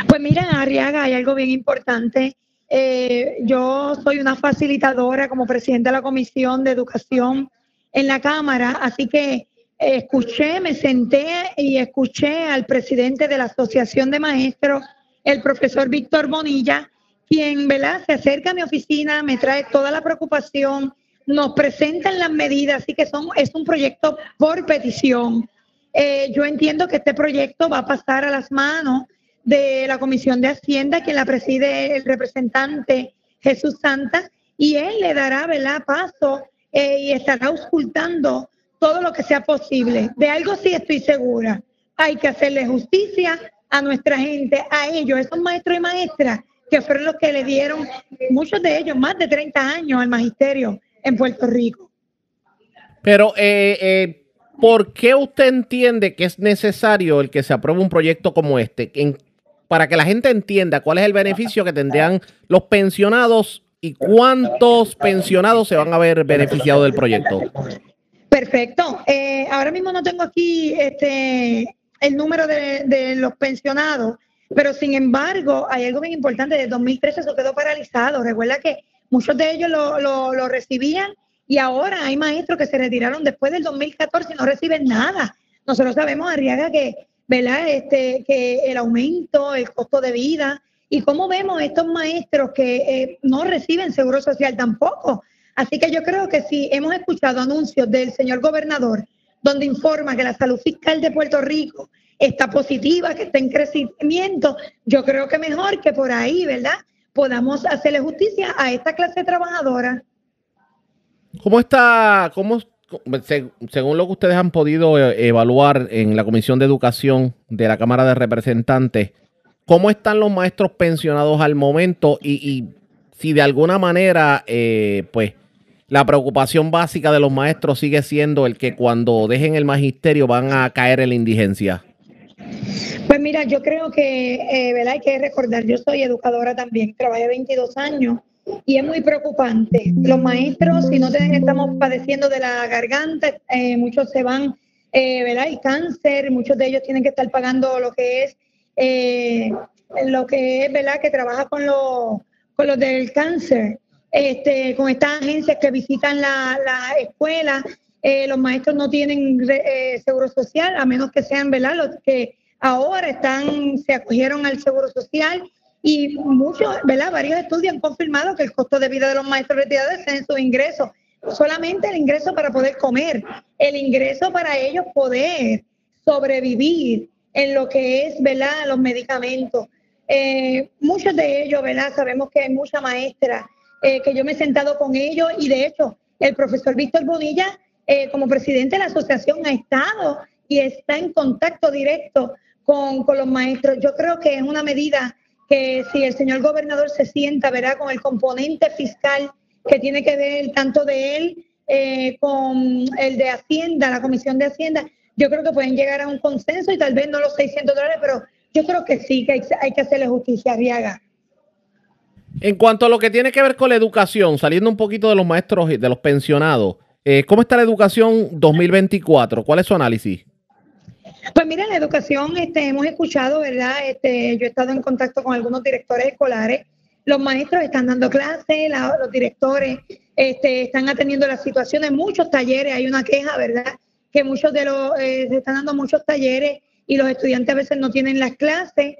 Pues mira, Arriaga, hay algo bien importante. Eh, yo soy una facilitadora como presidenta de la Comisión de Educación en la Cámara, así que escuché, me senté y escuché al presidente de la Asociación de Maestros, el profesor Víctor Bonilla, quien ¿verdad? se acerca a mi oficina, me trae toda la preocupación, nos presentan las medidas, así que son, es un proyecto por petición. Eh, yo entiendo que este proyecto va a pasar a las manos de la Comisión de Hacienda, que la preside el representante Jesús Santa, y él le dará ¿verdad? paso eh, y estará auscultando todo lo que sea posible. De algo sí estoy segura, hay que hacerle justicia a nuestra gente, a ellos, esos maestros y maestras que fueron los que le dieron, muchos de ellos, más de 30 años al magisterio en Puerto Rico. Pero, eh, eh, ¿por qué usted entiende que es necesario el que se apruebe un proyecto como este? Para que la gente entienda cuál es el beneficio que tendrían los pensionados y cuántos pensionados se van a ver beneficiados del proyecto. Perfecto. Eh, ahora mismo no tengo aquí este el número de, de los pensionados, pero sin embargo, hay algo bien importante, desde 2013 eso quedó paralizado. Recuerda que muchos de ellos lo, lo, recibían Y ahora hay maestros que se retiraron después del 2014 y no reciben nada. Nosotros sabemos, Arriaga, que, ¿verdad? Este, que el aumento, el costo de vida, y cómo vemos estos maestros que eh, no reciben seguro social tampoco. Así que yo creo que si hemos escuchado anuncios del señor gobernador donde informa que la salud fiscal de Puerto Rico está positiva, que está en crecimiento, yo creo que mejor que por ahí, ¿verdad? Podamos hacerle justicia a esta clase trabajadora. ¿Cómo está, cómo, según lo que ustedes han podido eh, evaluar en la Comisión de Educación de la Cámara de Representantes, cómo están los maestros pensionados al momento y, si de alguna manera, eh, pues, la preocupación básica de los maestros sigue siendo el que cuando dejen el magisterio van a caer en la indigencia? Pues mira, yo creo que, eh. Hay que recordar, yo soy educadora también, trabajé 22 años y es muy preocupante. Los maestros, si no estamos padeciendo de la garganta, eh, muchos se van, eh, ¿verdad? Hay cáncer, muchos de ellos tienen que estar pagando lo que es, eh, lo que es, ¿verdad? Que trabaja con, los con los del cáncer este, con estas agencias que visitan la, la escuela, eh, los maestros no tienen eh, seguro social, a menos que sean ¿verdad? los que ahora están, se acogieron al seguro social y muchos, ¿verdad? varios estudios han confirmado que el costo de vida de los maestros retirados es en su ingreso, solamente el ingreso para poder comer, el ingreso para ellos poder sobrevivir en lo que es ¿verdad? los medicamentos. Eh, muchos de ellos, ¿verdad? Sabemos que hay mucha maestra eh, que yo me he sentado con ellos y de hecho el profesor Víctor Bonilla, eh, como presidente de la asociación, ha estado y está en contacto directo con, con, los maestros. Yo creo que es una medida que si el señor gobernador se sienta, verá, con el componente fiscal que tiene que ver tanto de él eh, con el de Hacienda, la Comisión de Hacienda, yo creo que pueden llegar a un consenso y tal vez no los 600 dólares, pero yo creo que sí, que hay, hay que hacerle justicia a Riaga. En cuanto a lo que tiene que ver con la educación, saliendo un poquito de los maestros y de los pensionados, eh, ¿cómo está la educación 2024? ¿Cuál es su análisis? Pues mira, la educación, este, hemos escuchado, ¿verdad? Este, yo he estado en contacto con algunos directores escolares. Los maestros están dando clases, los directores este, están atendiendo las situaciones, muchos talleres, hay una queja, ¿verdad? Que muchos de los, eh, se están dando muchos talleres y los estudiantes a veces no tienen las clases.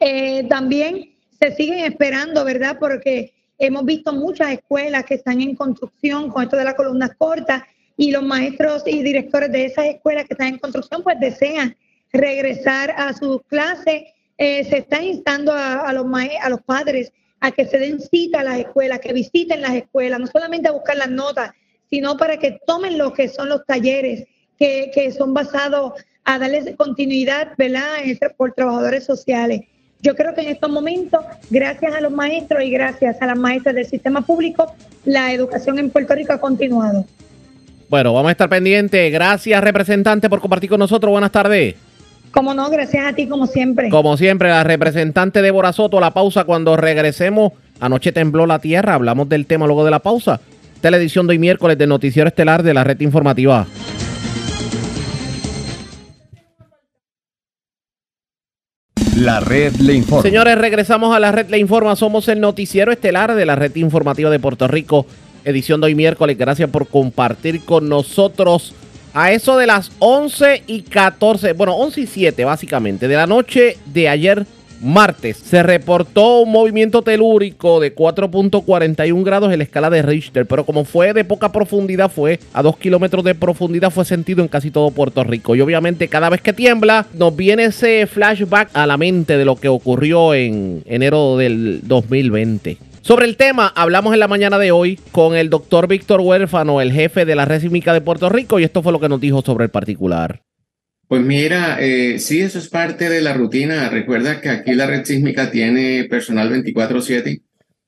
Eh, también se siguen esperando, ¿verdad? Porque hemos visto muchas escuelas que están en construcción con esto de las columnas cortas y los maestros y directores de esas escuelas que están en construcción pues desean regresar a sus clases. Eh, se está instando a, los a los padres a que se den cita a las escuelas, que visiten las escuelas, no solamente a buscar las notas, sino para que tomen lo que son los talleres que, que son basados a darles continuidad, ¿verdad?, por trabajadores sociales. Yo creo que en estos momentos, gracias a los maestros y gracias a las maestras del sistema público, la educación en Puerto Rico ha continuado. Bueno, vamos a estar pendientes. Gracias, representante, por compartir con nosotros. Buenas tardes. Como no, gracias a ti, como siempre. Como siempre, la representante Débora Soto, la pausa cuando regresemos. Anoche tembló la tierra, hablamos del tema luego de la pausa. Televisión de hoy miércoles de Noticiero Estelar de la Red Informativa. La red le informa. Señores, regresamos a la red le informa. Somos el noticiero estelar de la red informativa de Puerto Rico, edición de hoy miércoles. Gracias por compartir con nosotros a eso de las 11 y 14, bueno, 11 y 7 básicamente, de la noche de ayer martes se reportó un movimiento telúrico de 4.41 grados en la escala de Richter, pero como fue de poca profundidad, fue a 2 kilómetros de profundidad, fue sentido en casi todo Puerto Rico. Y obviamente cada vez que tiembla, nos viene ese flashback a la mente de lo que ocurrió en enero del 2020. Sobre el tema, hablamos en la mañana de hoy con el doctor Víctor Huérfano, el jefe de la Red Sísmica de Puerto Rico, y esto fue lo que nos dijo sobre el particular. Pues mira, eh, sí, eso es parte de la rutina. Recuerda que aquí la red sísmica tiene personal 24/7.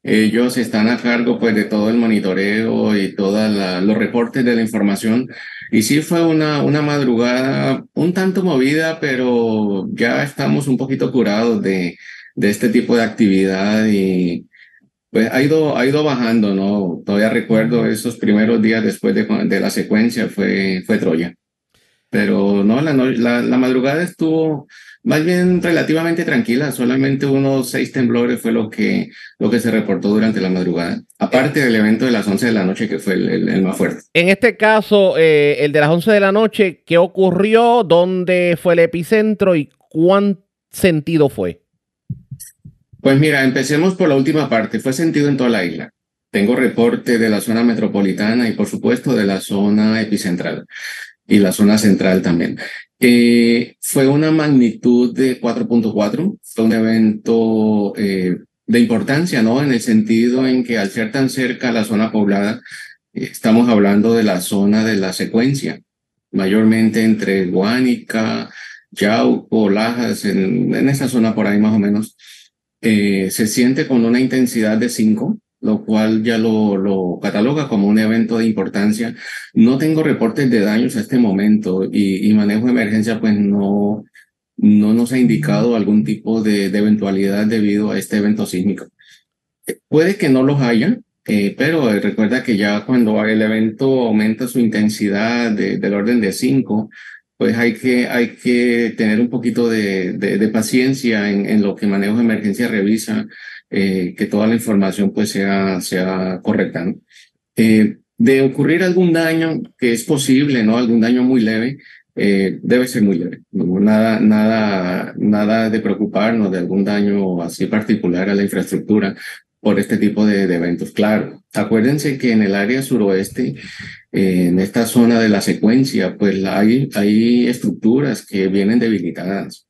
Ellos están a cargo pues de todo el monitoreo y todos los reportes de la información. Y sí fue una, una madrugada un tanto movida, pero ya estamos un poquito curados de, de este tipo de actividad y pues ha ido, ha ido bajando, ¿no? Todavía recuerdo esos primeros días después de, de la secuencia fue, fue Troya. Pero no, la, la, madrugada estuvo más bien relativamente tranquila, solamente unos seis temblores fue lo que, lo que se reportó durante la madrugada, aparte del evento de las 11 de la noche que fue el, más fuerte. En este caso, eh, el de las 11 de la noche, ¿qué ocurrió? ¿Dónde fue el epicentro y cuán sentido fue? Pues mira, empecemos por la última parte, fue sentido en toda la isla. Tengo reporte de la zona metropolitana y por supuesto de la zona epicentral y la zona central también. Eh, fue una magnitud de 4.4, fue un evento eh, de importancia, ¿no? En el sentido en que al ser tan cerca a la zona poblada, estamos hablando de la zona de la secuencia, mayormente entre Guánica, Yauco, Lajas, en, en esa zona por ahí más o menos. Eh, se siente con una intensidad de 5, lo cual ya lo, lo, cataloga como un evento de importancia. No tengo reportes de daños a este momento y, y manejo de emergencia pues no, no nos ha indicado algún tipo de, de eventualidad debido a este evento sísmico. Eh, puede que no los haya, eh, pero recuerda que ya cuando el evento aumenta su intensidad de, del orden de 5, pues hay que, hay que tener un poquito de, de, de paciencia en, en, lo que manejo de emergencia revisa eh, que toda la información pues sea, sea correcta. Eh, de ocurrir algún daño, que es posible, ¿no? Algún daño muy leve, eh, debe ser muy leve. Nada, nada, nada de preocuparnos de algún daño así particular a la infraestructura por este tipo de, de eventos. Claro, acuérdense que en el área suroeste, en esta zona de la secuencia, pues hay, hay estructuras que vienen debilitadas.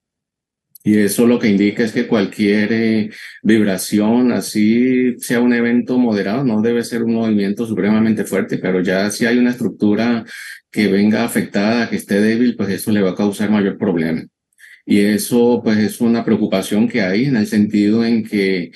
Y eso lo que indica es que cualquier eh, vibración, así sea un evento moderado, no debe ser un movimiento supremamente fuerte, pero ya si hay una estructura que venga afectada, que esté débil, pues eso le va a causar mayor problema. Y eso pues es una preocupación que hay en el sentido en que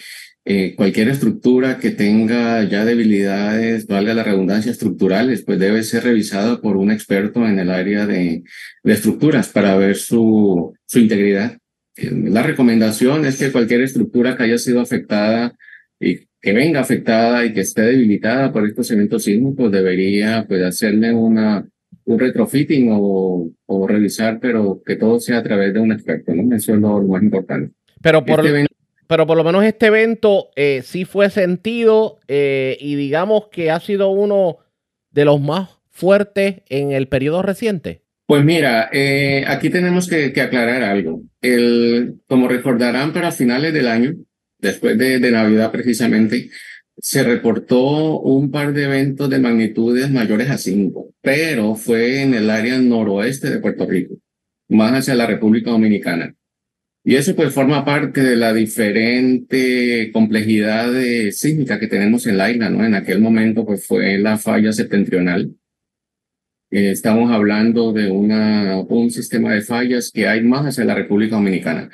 eh, cualquier estructura que tenga ya debilidades, valga la redundancia, estructurales, pues debe ser revisada por un experto en el área de, de estructuras para ver su, su integridad. La recomendación es que cualquier estructura que haya sido afectada y que venga afectada y que esté debilitada por estos eventos sísmicos debería pues hacerle una un retrofitting o, o revisar, pero que todo sea a través de un experto, ¿no? Eso es lo, más importante. Pero por, este pero por lo menos este evento eh, sí fue sentido eh, y digamos que ha sido uno de los más fuertes en el periodo reciente. Pues mira, eh, aquí tenemos que, aclarar algo. Como recordarán, para finales del año, después de, de, Navidad precisamente, se reportó un par de eventos de magnitudes mayores a 5, pero fue en el área noroeste de Puerto Rico, más hacia la República Dominicana. Y eso pues forma parte de la diferente complejidad de sísmica que tenemos en la isla, ¿no? En aquel momento pues fue la falla septentrional eh, estamos hablando de una, un sistema de fallas que hay más hacia la República Dominicana.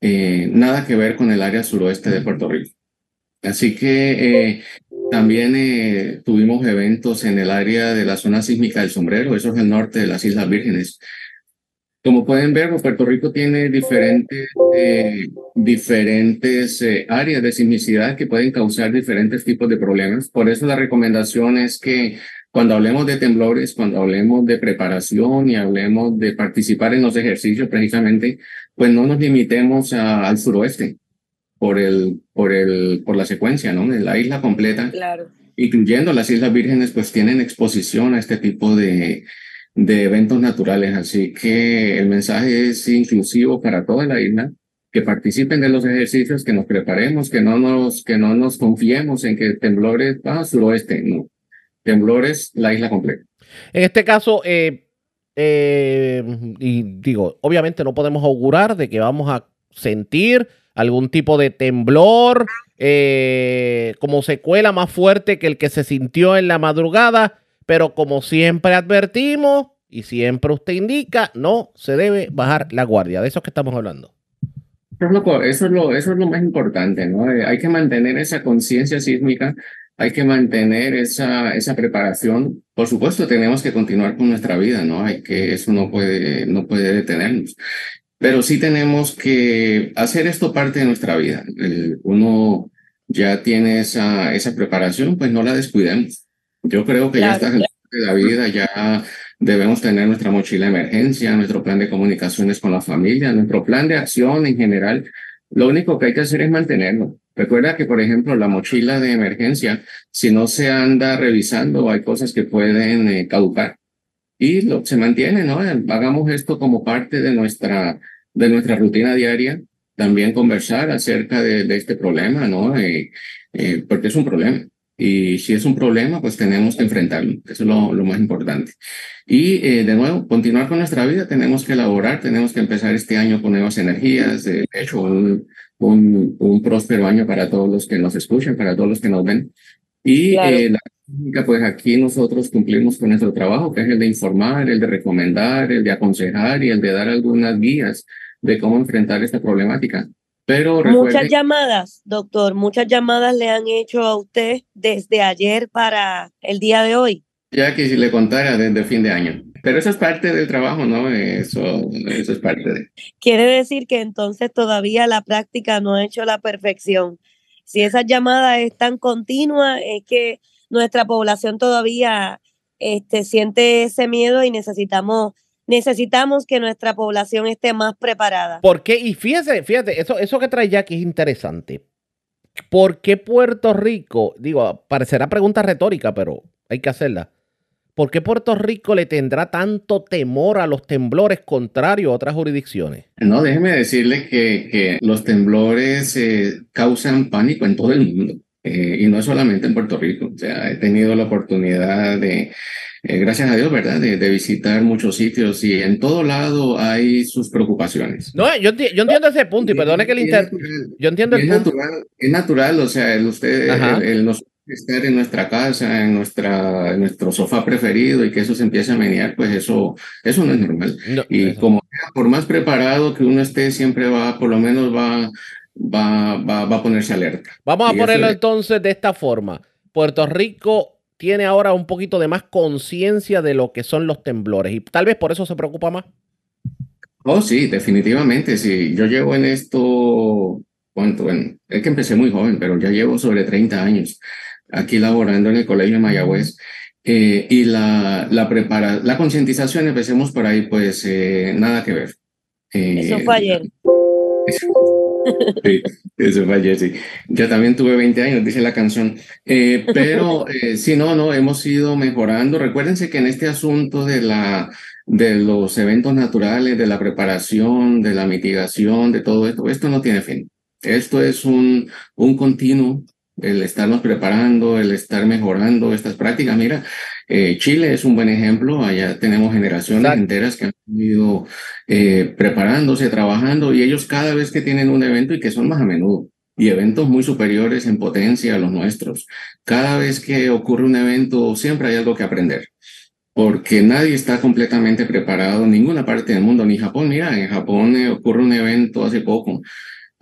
Eh, nada que ver con el área suroeste de Puerto Rico. Así que eh, también eh, tuvimos eventos en el área de la zona sísmica del sombrero, eso es el norte de las Islas Vírgenes. Como pueden ver, Puerto Rico tiene diferentes, eh, diferentes eh, áreas de sismicidad que pueden causar diferentes tipos de problemas. Por eso la recomendación es que cuando hablemos de temblores, cuando hablemos de preparación y hablemos de participar en los ejercicios precisamente, pues no nos limitemos a, al suroeste por el, por el, por la secuencia, ¿no? La isla completa, claro. incluyendo las Islas Vírgenes, pues tienen exposición a este tipo de, de eventos naturales. Así que el mensaje es inclusivo para toda la isla, que participen de los ejercicios, que nos preparemos, que no nos, que no nos confiemos en que temblores, ah, suroeste, no temblores la isla completa. En este caso, eh, eh, y digo, obviamente no podemos augurar de que vamos a sentir algún tipo de temblor eh, como secuela más fuerte que el que se sintió en la madrugada, pero como siempre advertimos y siempre usted indica, no se debe bajar la guardia. De eso es que estamos hablando. Eso es lo, eso es lo más importante, ¿no? hay que mantener esa conciencia sísmica hay que mantener esa, esa preparación. Por supuesto, tenemos que continuar con nuestra vida, ¿no? Hay que, eso no puede, no puede detenernos. Pero sí tenemos que hacer esto parte de nuestra vida. uno ya tiene esa, esa preparación, pues no la descuidemos. Yo creo que ya está en la vida, ya debemos tener nuestra mochila de emergencia, nuestro plan de comunicaciones con la familia, nuestro plan de acción en general. Lo único que hay que hacer es mantenerlo. Recuerda que, por ejemplo, la mochila de emergencia, si no se anda revisando, hay cosas que pueden eh, caducar. Y lo, se mantiene, ¿no? Hagamos esto como parte de nuestra, de nuestra rutina diaria. También conversar acerca de, de este problema, ¿no? Eh, eh, porque es un problema. Y si es un problema, pues tenemos que enfrentarlo. Eso es lo, lo más importante. Y eh, de nuevo, continuar con nuestra vida. Tenemos que elaborar, tenemos que empezar este año con nuevas energías. De hecho, un, un, un próspero año para todos los que nos escuchan, para todos los que nos ven. Y Claro. eh, la pues aquí nosotros cumplimos con nuestro trabajo, que es el de informar, el de recomendar, el de aconsejar y el de dar algunas guías de cómo enfrentar esta problemática. Pero Muchas llamadas, doctor, muchas llamadas le han hecho a usted desde ayer para el día de hoy. ya que si le contara desde fin de año. Pero eso es parte del trabajo, ¿no? Eso, eso es parte de... Quiere decir que entonces todavía la práctica no ha hecho la perfección. Si esas llamadas están continuas, es que nuestra población todavía este, siente ese miedo y necesitamos, necesitamos que nuestra población esté más preparada. ¿Por qué? Y fíjese, fíjate, eso, eso que trae Jackie es interesante. ¿Por qué Puerto Rico, digo, parecerá pregunta retórica, pero hay que hacerla. ¿Por qué Puerto Rico le tendrá tanto temor a los temblores contrario a otras jurisdicciones? No, déjeme decirle que, que los temblores eh, causan pánico en todo el mundo. Eh, y no es solamente en Puerto Rico. O sea, he tenido la oportunidad de, eh, gracias a Dios, ¿verdad?, de, de visitar muchos sitios y en todo lado hay sus preocupaciones. No, yo, enti- yo entiendo ese punto y perdone que es inter... natural, Yo entiendo el es punto. natural, es natural, o sea, el usted, el, el nosotros estar en nuestra casa, en nuestra, en nuestro sofá preferido y que eso se empiece a menear, pues eso, eso no es normal. No, Y eso. como por más preparado que uno esté, siempre va, por lo menos va, va, va, va a ponerse alerta. Vamos a Y ponerlo es- entonces de esta forma. Puerto Rico tiene ahora un poquito de más conciencia de lo que son los temblores y tal vez por eso se preocupa más. Oh, sí, definitivamente, sí. Yo llevo en esto, ¿cuánto? Bueno, es que empecé muy joven, pero ya llevo sobre 30 años aquí laborando en el Colegio de Mayagüez. Eh, y la, la prepara, la concientización, empecemos por ahí, pues eh, nada que ver. Eh, Eso fue ayer. Sí, eso fue ayer, sí. Yo también tuve 20 años, dice la canción. Eh, pero eh, sí, no, no, hemos ido mejorando. Recuérdense que en este asunto de la, de los eventos naturales, de la preparación, de la mitigación, de todo esto, esto no tiene fin. Esto es un, un continuo, el estarnos preparando, el estar mejorando estas prácticas. Mira, eh, Chile es un buen ejemplo. Allá tenemos generaciones Exacto. enteras que han ido eh, preparándose, trabajando, y ellos cada vez que tienen un evento y que son más a menudo, y eventos muy superiores en potencia a los nuestros, cada vez que ocurre un evento siempre hay algo que aprender, porque nadie está completamente preparado en ninguna parte del mundo, ni Japón. Mira, en Japón eh, ocurre un evento hace poco.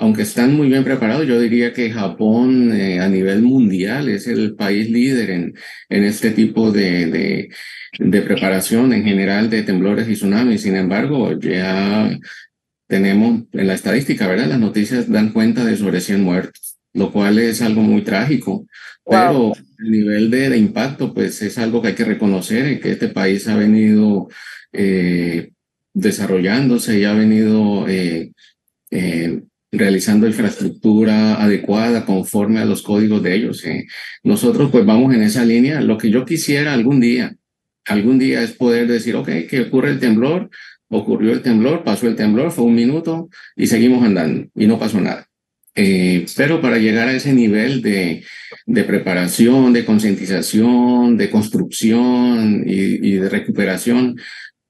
Aunque están muy bien preparados, yo diría que Japón eh, a nivel mundial es el país líder en, en este tipo de, de, de preparación en general de temblores y tsunamis. Sin embargo, ya tenemos en la estadística, ¿verdad? Las noticias dan cuenta de sobre 100 muertos, lo cual es algo muy trágico, pero el nivel de, de impacto, pues es algo que hay que reconocer que este país ha venido eh, desarrollándose y ha venido eh, eh, realizando infraestructura adecuada conforme a los códigos de ellos. eh. Nosotros pues vamos en esa línea. Lo que yo quisiera algún día, algún día es poder decir, ok, que ocurre el temblor, ocurrió el temblor, pasó el temblor, fue un minuto y seguimos andando y no pasó nada. Eh, pero para llegar a ese nivel de, de preparación, de concientización, de construcción y, y de recuperación,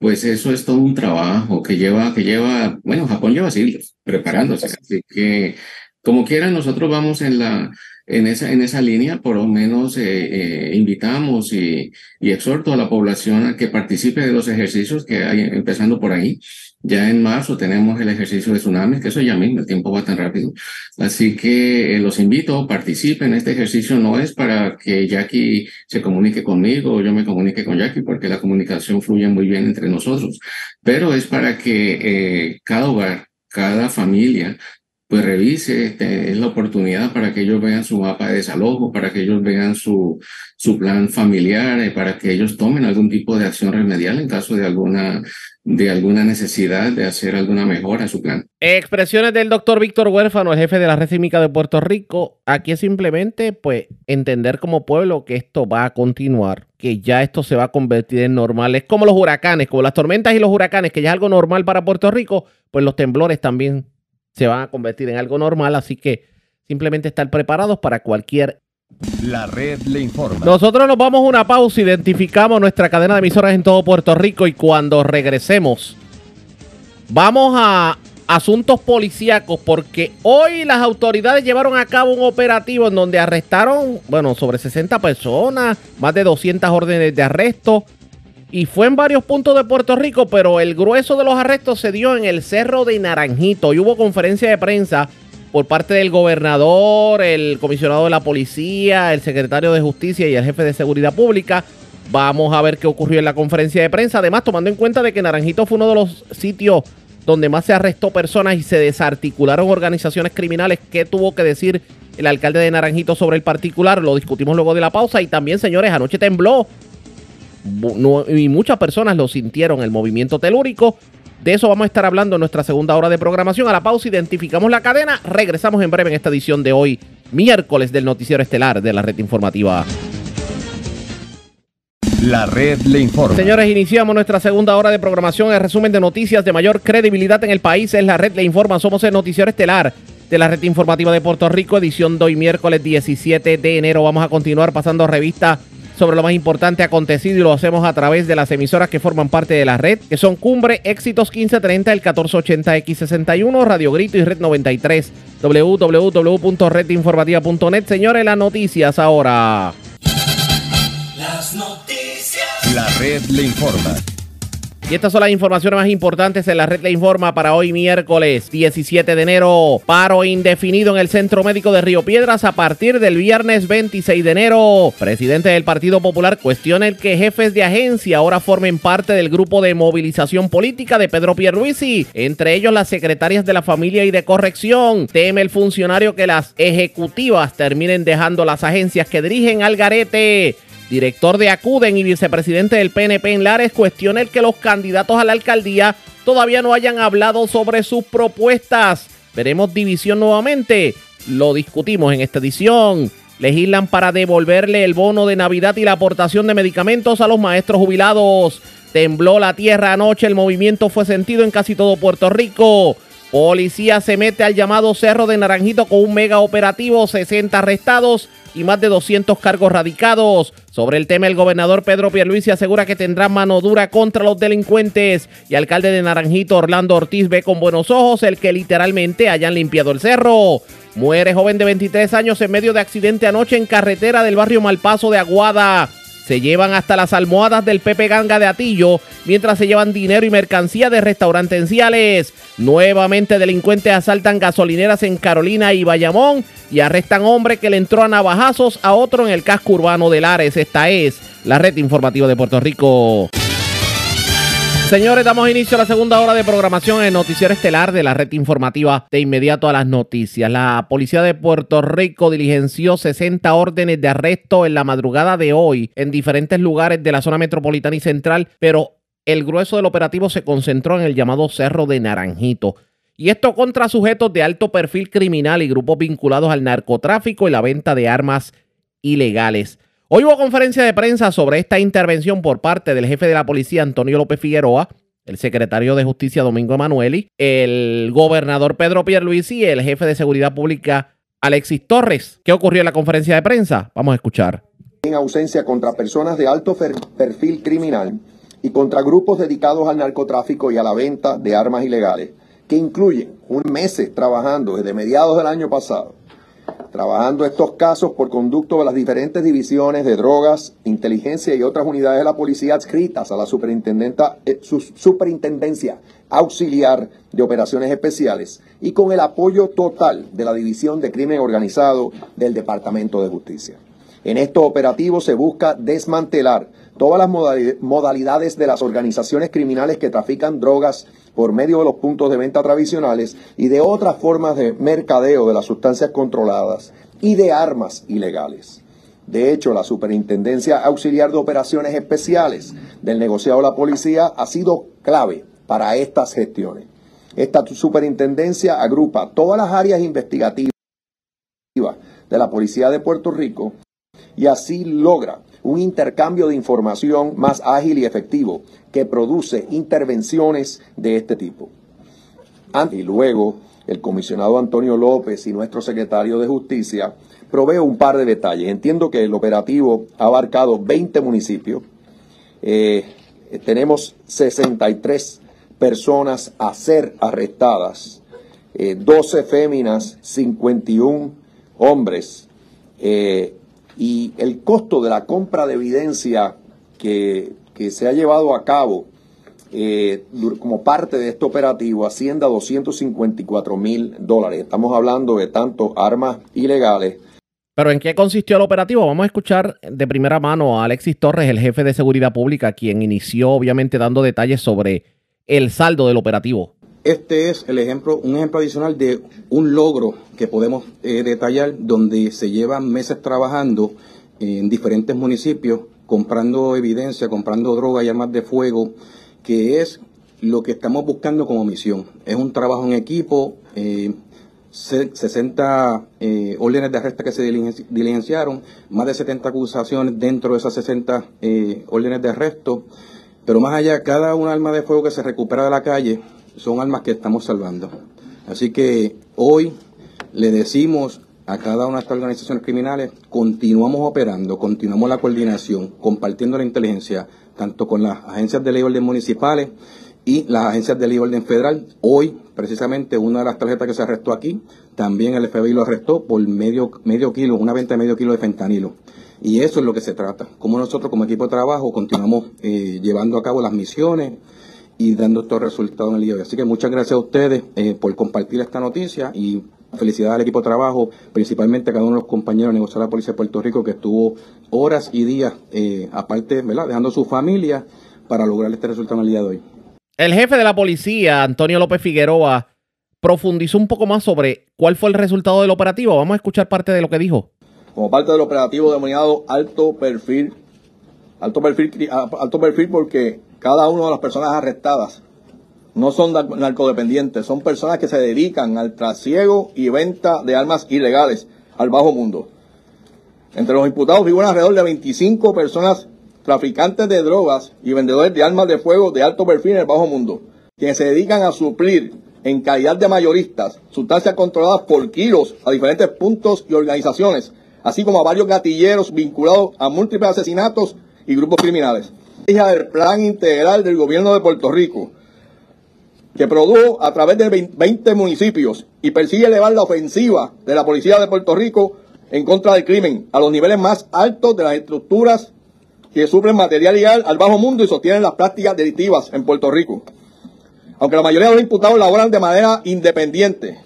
pues eso es todo un trabajo que lleva, que lleva, bueno, Japón lleva siglos preparándose, así que como quiera nosotros vamos en la, en esa, en esa línea, por lo menos eh, eh, invitamos y, exhorto a la población a que participe de los ejercicios que hay, empezando por ahí. Ya en marzo tenemos el ejercicio de tsunamis, que eso ya mismo, el tiempo va tan rápido. Así que eh, los invito, participen. Este ejercicio no es para que Jackie se comunique conmigo yo me comunique con Jackie, porque la comunicación fluye muy bien entre nosotros, pero es para que cada hogar, cada familia pues revise, este, es la oportunidad para que ellos vean su mapa de desalojo, para que ellos vean su, su plan familiar, eh, para que ellos tomen algún tipo de acción remedial en caso de alguna, de alguna necesidad de hacer alguna mejora a su plan. Expresiones del doctor Víctor Huérfano, el jefe de la red sísmica de Puerto Rico. Aquí es simplemente, pues, entender como pueblo que esto va a continuar, que ya esto se va a convertir en normal. Es como los huracanes, como las tormentas y los huracanes, que ya es algo normal para Puerto Rico, pues los temblores también se van a convertir en algo normal, así que simplemente estar preparados para cualquier... La red le informa. Nosotros nos vamos a una pausa, identificamos nuestra cadena de emisoras en todo Puerto Rico y cuando regresemos vamos a asuntos policíacos porque hoy las autoridades llevaron a cabo un operativo en donde arrestaron, bueno, sobre 60 personas, más de 200 órdenes de arresto y fue en varios puntos de Puerto Rico, pero el grueso de los arrestos se dio en el Cerro de Naranjito y hubo conferencia de prensa por parte del gobernador, el comisionado de la policía, el secretario de justicia y el jefe de seguridad pública. Vamos a ver qué ocurrió en la conferencia de prensa. Además, tomando en cuenta de que Naranjito fue uno de los sitios donde más se arrestó personas y se desarticularon organizaciones criminales, ¿qué tuvo que decir el alcalde de Naranjito sobre el particular? Lo discutimos luego de la pausa. Y también, señores, anoche tembló y muchas personas lo sintieron, el movimiento telúrico. De eso vamos a estar hablando en nuestra segunda hora de programación. A la pausa identificamos la cadena. Regresamos en breve en esta edición de hoy, miércoles del noticiero estelar de la red informativa. La red le informa. Señores, iniciamos nuestra segunda hora de programación. El resumen de noticias de mayor credibilidad en el país es la red le informa. Somos el noticiero estelar de la red informativa de Puerto Rico, edición de hoy miércoles 17 de enero. Vamos a continuar pasando revista sobre lo más importante acontecido y lo hacemos a través de las emisoras que forman parte de la red, que son Cumbre, Éxitos 1530, el 1480X61, Radio Grito y Red 93, www.redinformativa.net. Señores, las noticias ahora. Las noticias. La red le informa. Y estas son las informaciones más importantes en la red le informa para hoy miércoles 17 de enero. Paro indefinido en el Centro Médico de Río Piedras a partir del viernes 26 de enero. Presidente del Partido Popular cuestiona el que jefes de agencia ahora formen parte del grupo de movilización política de Pedro Pierluisi, entre ellos las secretarias de la familia y de corrección. Teme el funcionario que las ejecutivas terminen dejando las agencias que dirigen al garete. Director de Acuden y vicepresidente del PNP en Lares cuestiona el que los candidatos a la alcaldía todavía no hayan hablado sobre sus propuestas. Veremos división nuevamente. Lo discutimos en esta edición. Legislan para devolverle el bono de Navidad y la aportación de medicamentos a los maestros jubilados. Tembló la tierra anoche, el movimiento fue sentido en casi todo Puerto Rico. Policía se mete al llamado Cerro de Naranjito con un mega operativo, 60 arrestados y más de 200 cargos radicados. Sobre el tema, el gobernador Pedro Pierluisi asegura que tendrá mano dura contra los delincuentes y alcalde de Naranjito Orlando Ortiz ve con buenos ojos el que literalmente hayan limpiado el cerro. Muere joven de 23 años en medio de accidente anoche en carretera del barrio Malpaso de Aguada. Se llevan hasta las almohadas del Pepe Ganga de Atillo, mientras se llevan dinero y mercancía de restaurantenciales. Nuevamente delincuentes asaltan gasolineras en Carolina y Bayamón y arrestan hombre que le entró a navajazos a otro en el casco urbano de Lares. Esta es la red informativa de Puerto Rico. Señores, damos inicio a la segunda hora de programación en Noticiero Estelar de la red informativa de inmediato a las noticias. La policía de Puerto Rico diligenció 60 órdenes de arresto en la madrugada de hoy en diferentes lugares de la zona metropolitana y central, pero el grueso del operativo se concentró en el llamado Cerro de Naranjito. Y esto contra sujetos de alto perfil criminal y grupos vinculados al narcotráfico y la venta de armas ilegales. Hoy hubo conferencia de prensa sobre esta intervención por parte del jefe de la policía Antonio López Figueroa, el secretario de Justicia Domingo Emanueli, el gobernador Pedro Pierluisi y el jefe de Seguridad Pública Alexis Torres. ¿Qué ocurrió en la conferencia de prensa? Vamos a escuchar. En ausencia contra personas de alto perfil criminal y contra grupos dedicados al narcotráfico y a la venta de armas ilegales, que incluyen un mes trabajando desde mediados del año pasado trabajando estos casos por conducto de las diferentes divisiones de drogas, inteligencia y otras unidades de la policía adscritas a la eh, superintendencia auxiliar de operaciones especiales y con el apoyo total de la División de Crimen Organizado del Departamento de Justicia. En estos operativos se busca desmantelar todas las modalidades de las organizaciones criminales que trafican drogas por medio de los puntos de venta tradicionales y de otras formas de mercadeo de las sustancias controladas y de armas ilegales. De hecho, la Superintendencia Auxiliar de Operaciones Especiales del negociado de la policía ha sido clave para estas gestiones. Esta superintendencia agrupa todas las áreas investigativas de la Policía de Puerto Rico y así logra un intercambio de información más ágil y efectivo que produce intervenciones de este tipo. Y luego, el comisionado Antonio López y nuestro secretario de Justicia proveo un par de detalles. Entiendo que el operativo ha abarcado 20 municipios. Eh, tenemos 63 personas a ser arrestadas, 12 eh, féminas, 51 hombres. Eh, y el costo de la compra de evidencia que, se ha llevado a cabo eh, como parte de este operativo asciende a 254 mil dólares. Estamos hablando de tanto armas ilegales. Pero ¿en qué consistió el operativo? Vamos a escuchar de primera mano a Alexis Torres, el jefe de seguridad pública, quien inició obviamente dando detalles sobre el saldo del operativo. Este es el ejemplo, un ejemplo adicional de un logro que podemos eh, detallar donde se llevan meses trabajando en diferentes municipios, comprando evidencia, comprando droga y armas de fuego, que es lo que estamos buscando como misión. Es un trabajo en equipo, 60 eh, eh, órdenes de arresto que se diligenciaron, más de 70 acusaciones dentro de esas 60 órdenes de arresto, pero más allá, cada una arma de fuego que se recupera de la calle son almas que estamos salvando. Así que hoy le decimos a cada una de estas organizaciones criminales, continuamos operando, continuamos la coordinación, compartiendo la inteligencia, tanto con las agencias de ley y orden municipales y las agencias de ley y orden federal. Hoy, precisamente, una de las tarjetas que se arrestó aquí, también el FBI lo arrestó por medio, medio kilo, una venta de medio kilo de fentanilo. Y eso es lo que se trata. Como nosotros, como equipo de trabajo, continuamos eh, llevando a cabo las misiones, y dando estos resultados en el día de hoy. Así que muchas gracias a ustedes eh, por compartir esta noticia y felicidades al equipo de trabajo, principalmente a cada uno de los compañeros de negocio de la Policía de Puerto Rico que estuvo horas y días, eh, aparte, ¿verdad? dejando su familia para lograr este resultado en el día de hoy. El jefe de la policía, Antonio López Figueroa, profundizó un poco más sobre cuál fue el resultado del operativo. Vamos a escuchar parte de lo que dijo. Como parte del operativo denominado alto perfil, alto perfil, alto perfil porque cada una de las personas arrestadas no son narcodependientes, son personas que se dedican al trasiego y venta de armas ilegales al bajo mundo. Entre los imputados figuran alrededor de 25 personas traficantes de drogas y vendedores de armas de fuego de alto perfil en el bajo mundo, quienes se dedican a suplir en calidad de mayoristas sustancias controladas por kilos a diferentes puntos y organizaciones, así como a varios gatilleros vinculados a múltiples asesinatos y grupos criminales del Plan Integral del Gobierno de Puerto Rico, que produjo a través de 20 municipios y persigue elevar la ofensiva de la Policía de Puerto Rico en contra del crimen a los niveles más altos de las estructuras que sufren material ilegal al bajo mundo y sostienen las prácticas delictivas en Puerto Rico. Aunque la mayoría de los imputados laboran de manera independiente,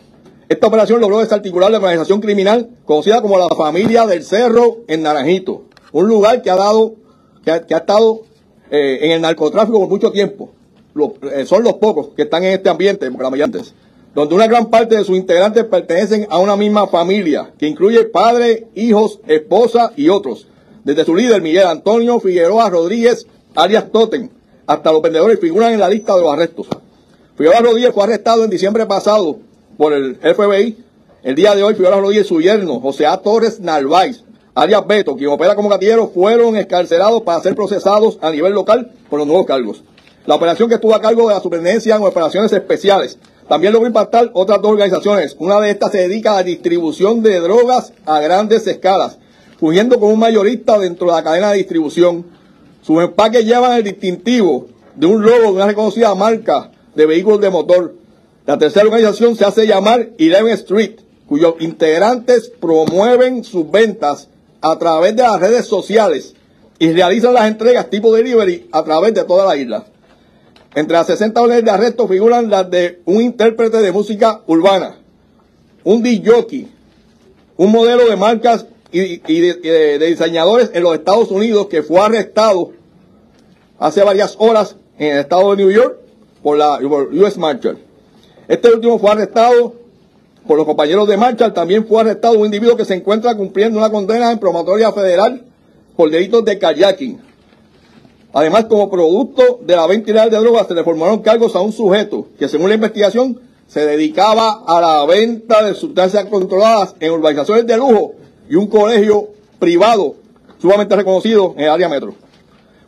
esta operación logró desarticular la organización criminal conocida como la Familia del Cerro en Naranjito, un lugar que ha dado, que ha estado eh, en el narcotráfico por mucho tiempo. Eh, son los pocos que están en este ambiente, donde una gran parte de sus integrantes pertenecen a una misma familia, que incluye padres, hijos, esposa y otros. Desde su líder, Miguel Antonio Figueroa Rodríguez, alias Totem, hasta los vendedores figuran en la lista de los arrestos. Figueroa Rodríguez fue arrestado en diciembre pasado por el FBI. El día de hoy, Figueroa Rodríguez su yerno, José A. Torres Narváez, Arias Beto, quien opera como gatillero, fueron escarcelados para ser procesados a nivel local por los nuevos cargos. La operación que estuvo a cargo de la Superintendencia en operaciones especiales también logró impactar otras dos organizaciones. Una de estas se dedica a la distribución de drogas a grandes escalas, fungiendo como un mayorista dentro de la cadena de distribución. Sus empaques llevan el distintivo de un logo de una reconocida marca de vehículos de motor. La tercera organización se hace llamar Eleven Street, cuyos integrantes promueven sus ventas a través de las redes sociales y realizan las entregas tipo delivery a través de toda la isla. Entre las 60 órdenes de arresto figuran las de un intérprete de música urbana, un DJ, un modelo de marcas y, de, diseñadores en los Estados Unidos que fue arrestado hace varias horas en el estado de New York por la US Marshall. Este último fue arrestado por los compañeros de Marshall. También fue arrestado un individuo que se encuentra cumpliendo una condena en promotoria federal por delitos de kayaking. Además, como producto de la venta ilegal de drogas, se le formaron cargos a un sujeto que, según la investigación, se dedicaba a la venta de sustancias controladas en urbanizaciones de lujo y un colegio privado sumamente reconocido en el área metro.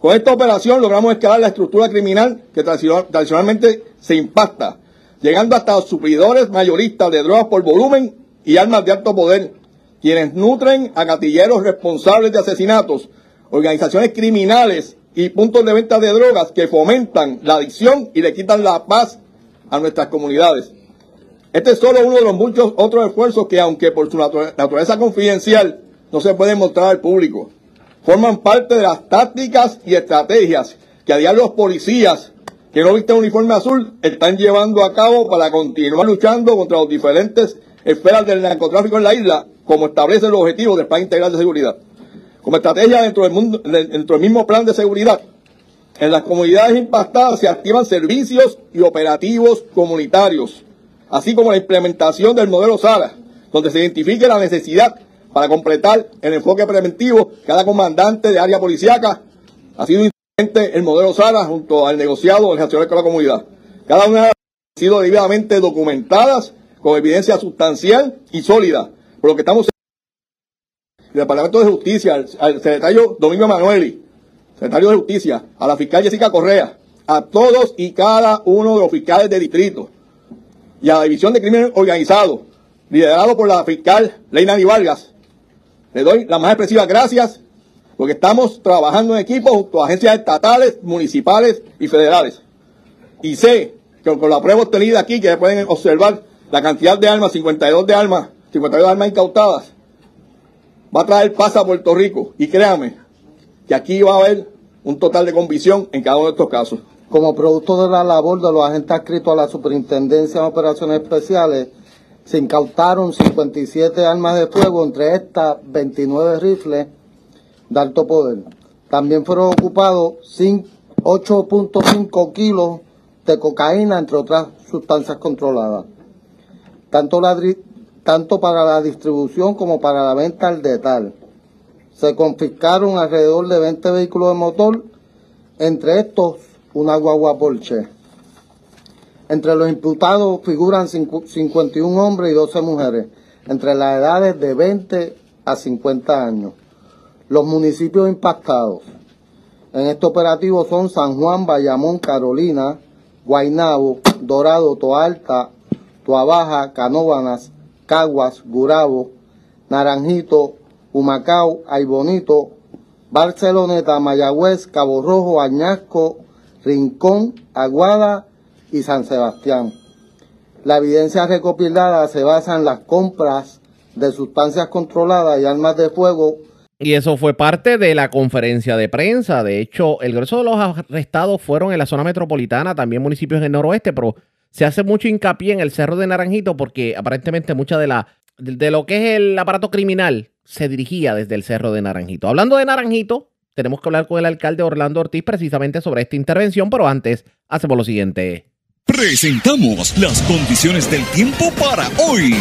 Con esta operación logramos escalar la estructura criminal que tradicionalmente se impacta, llegando hasta los suplidores mayoristas de drogas por volumen y armas de alto poder, quienes nutren a gatilleros responsables de asesinatos, organizaciones criminales y puntos de venta de drogas que fomentan la adicción y le quitan la paz a nuestras comunidades. Este es solo uno de los muchos otros esfuerzos que, aunque por su naturaleza confidencial, no se pueden mostrar al público. Forman parte de las tácticas y estrategias que a diario los policías que no visten uniforme azul están llevando a cabo para continuar luchando contra los diferentes esferas del narcotráfico en la isla, como establecen los objetivos del Plan Integral de Seguridad. Como estrategia dentro del, mismo plan de seguridad, en las comunidades impactadas se activan servicios y operativos comunitarios, así como la implementación del modelo SARA, donde se identifique la necesidad para completar el enfoque preventivo. Cada comandante de área policíaca ha sido el modelo SARA junto al negociado organizacional con la comunidad. Cada una ha sido debidamente documentadas con evidencia sustancial y sólida, por lo que estamos el Departamento de Justicia, al secretario Domingo Manueli, secretario de Justicia, a la fiscal Jessica Correa, a todos y cada uno de los fiscales de distrito y a la División de Crimen Organizado, liderado por la fiscal Leina Vargas. Le doy las más expresivas gracias porque estamos trabajando en equipo junto a agencias estatales, municipales y federales. Y sé que con la prueba obtenida aquí, que pueden observar la cantidad de armas, 52 de armas, 52 armas incautadas, va a traer paz a Puerto Rico. Y créanme, que aquí va a haber un total de convicción en cada uno de estos casos. Como producto de la labor de los agentes adscritos a la Superintendencia de Operaciones Especiales, se incautaron 57 armas de fuego, entre estas 29 rifles de alto poder. También fueron ocupados 8.5 kilos de cocaína, entre otras sustancias controladas. Tanto, tanto para la distribución como para la venta al detalle se confiscaron alrededor de 20 vehículos de motor, entre estos una guagua Porsche. Entre los imputados figuran 51 hombres y 12 mujeres, entre las edades de 20 a 50 años. Los municipios impactados en este operativo son San Juan, Bayamón, Carolina, Guaynabo, Dorado, Toalta, Tuabaja, Canóbanas, Caguas, Gurabo, Naranjito, Humacao, Aybonito, Barceloneta, Mayagüez, Cabo Rojo, Añasco, Rincón, Aguada y San Sebastián. La evidencia recopilada se basa en las compras de sustancias controladas y armas de fuego. Y eso fue parte de la conferencia de prensa. De hecho, el grueso de los arrestados fueron en la zona metropolitana, también municipios en el noroeste, pero se hace mucho hincapié en el Cerro de Naranjito porque aparentemente mucha de la de lo que es el aparato criminal se dirigía desde el Cerro de Naranjito. Hablando de Naranjito, tenemos que hablar con el alcalde Orlando Ortiz precisamente sobre esta intervención, pero antes hacemos lo siguiente. Presentamos las condiciones del tiempo para hoy.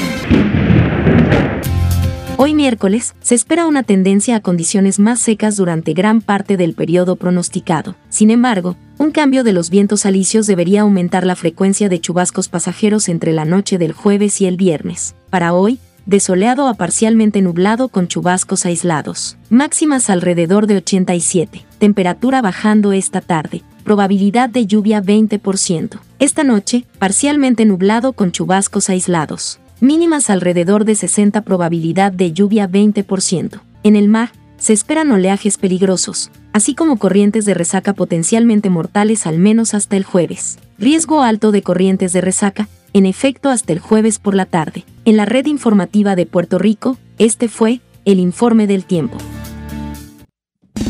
Hoy miércoles, se espera una tendencia a condiciones más secas durante gran parte del periodo pronosticado. Sin embargo, un cambio de los vientos alisios debería aumentar la frecuencia de chubascos pasajeros entre la noche del jueves y el viernes. Para hoy, de soleado a parcialmente nublado con chubascos aislados. Máximas alrededor de 87. Temperatura bajando esta tarde. Probabilidad de lluvia 20%. Esta noche, parcialmente nublado con chubascos aislados mínimas alrededor de 60 probabilidad de lluvia 20%. En el mar, se esperan oleajes peligrosos, así como corrientes de resaca potencialmente mortales al menos hasta el jueves. Riesgo alto de corrientes de resaca, en efecto hasta el jueves por la tarde. En la red informativa de Puerto Rico, este fue el informe del tiempo.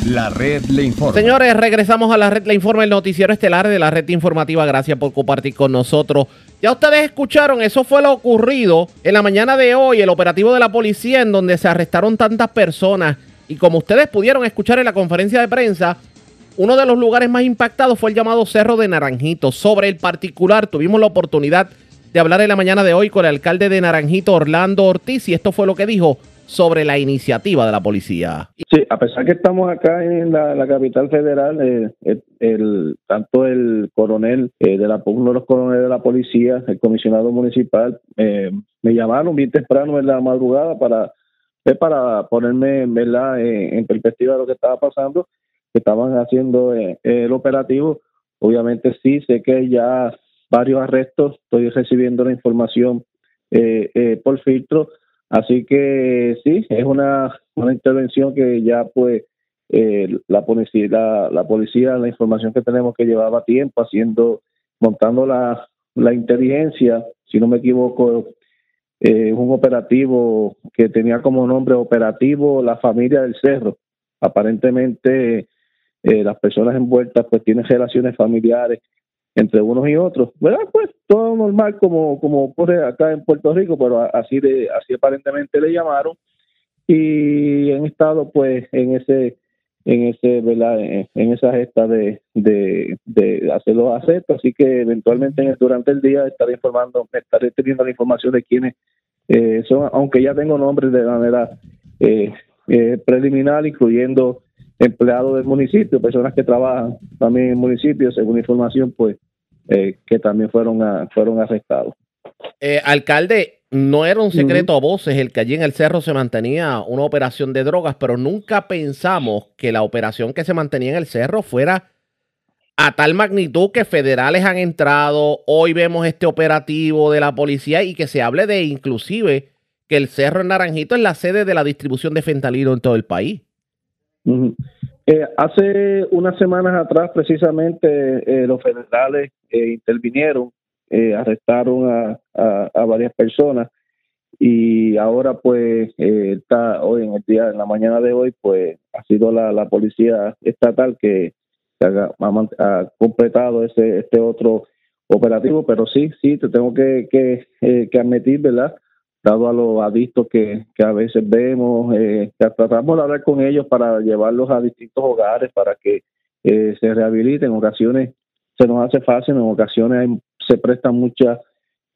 La red le informa. Señores, regresamos a la red le informa, el noticiero estelar de la red informativa. Gracias por compartir con nosotros. Ya ustedes escucharon, eso fue lo ocurrido en la mañana de hoy, el operativo de la policía en donde se arrestaron tantas personas. Y como ustedes pudieron escuchar en la conferencia de prensa, uno de los lugares más impactados fue el llamado Cerro de Naranjito. Sobre el particular, tuvimos la oportunidad de hablar en la mañana de hoy con el alcalde de Naranjito, Orlando Ortiz, y esto fue lo que dijo sobre la iniciativa de la policía. Sí, a pesar que estamos acá en la, capital federal, eh, el, tanto el coronel eh, de la uno de los coroneles de la policía, el comisionado municipal, eh, me llamaron bien temprano en la madrugada para para ponerme ¿verdad? en perspectiva de lo que estaba pasando, que estaban haciendo el operativo. Obviamente sí, sé que ya varios arrestos, estoy recibiendo la información por filtro Así que sí, es una, una intervención que ya pues eh, la policía, la, policía, la información que tenemos que llevaba tiempo haciendo, montando la, la inteligencia, si no me equivoco, eh, un operativo que tenía como nombre operativo la familia del cerro. Aparentemente eh, las personas envueltas pues tienen relaciones familiares entre unos y otros, ¿verdad? Pues todo normal como como ocurre acá en Puerto Rico, pero así de así aparentemente le llamaron y han estado pues en ese en ese ¿verdad? en esa gesta de, de, de hacer los aceptos, así que eventualmente durante el día estaré informando, estaré teniendo la información de quiénes eh, son, aunque ya tengo nombres de manera eh, eh, preliminar, incluyendo empleados del municipio, personas que trabajan también en el municipio, según información, pues, eh, que también fueron, fueron arrestados. Eh, alcalde, no era un secreto a voces el que allí en el cerro se mantenía una operación de drogas, pero nunca pensamos que la operación que se mantenía en el cerro fuera a tal magnitud que federales han entrado. Hoy vemos este operativo de la policía y que se hable de inclusive que el cerro en Naranjito es la sede de la distribución de fentanilo en todo el país. Eh, hace unas semanas atrás, precisamente, eh, los federales eh, intervinieron, arrestaron a, a, varias personas y ahora, pues, está hoy en el día, en la mañana de hoy, pues, ha sido la, la policía estatal que, ha, completado ese este otro operativo, pero sí, sí, te tengo que, que, que admitir, ¿verdad? Dado a los adictos que, que a veces vemos, eh, tratamos de hablar con ellos para llevarlos a distintos hogares para que eh, se rehabiliten. En ocasiones se nos hace fácil, en ocasiones se presta mucha,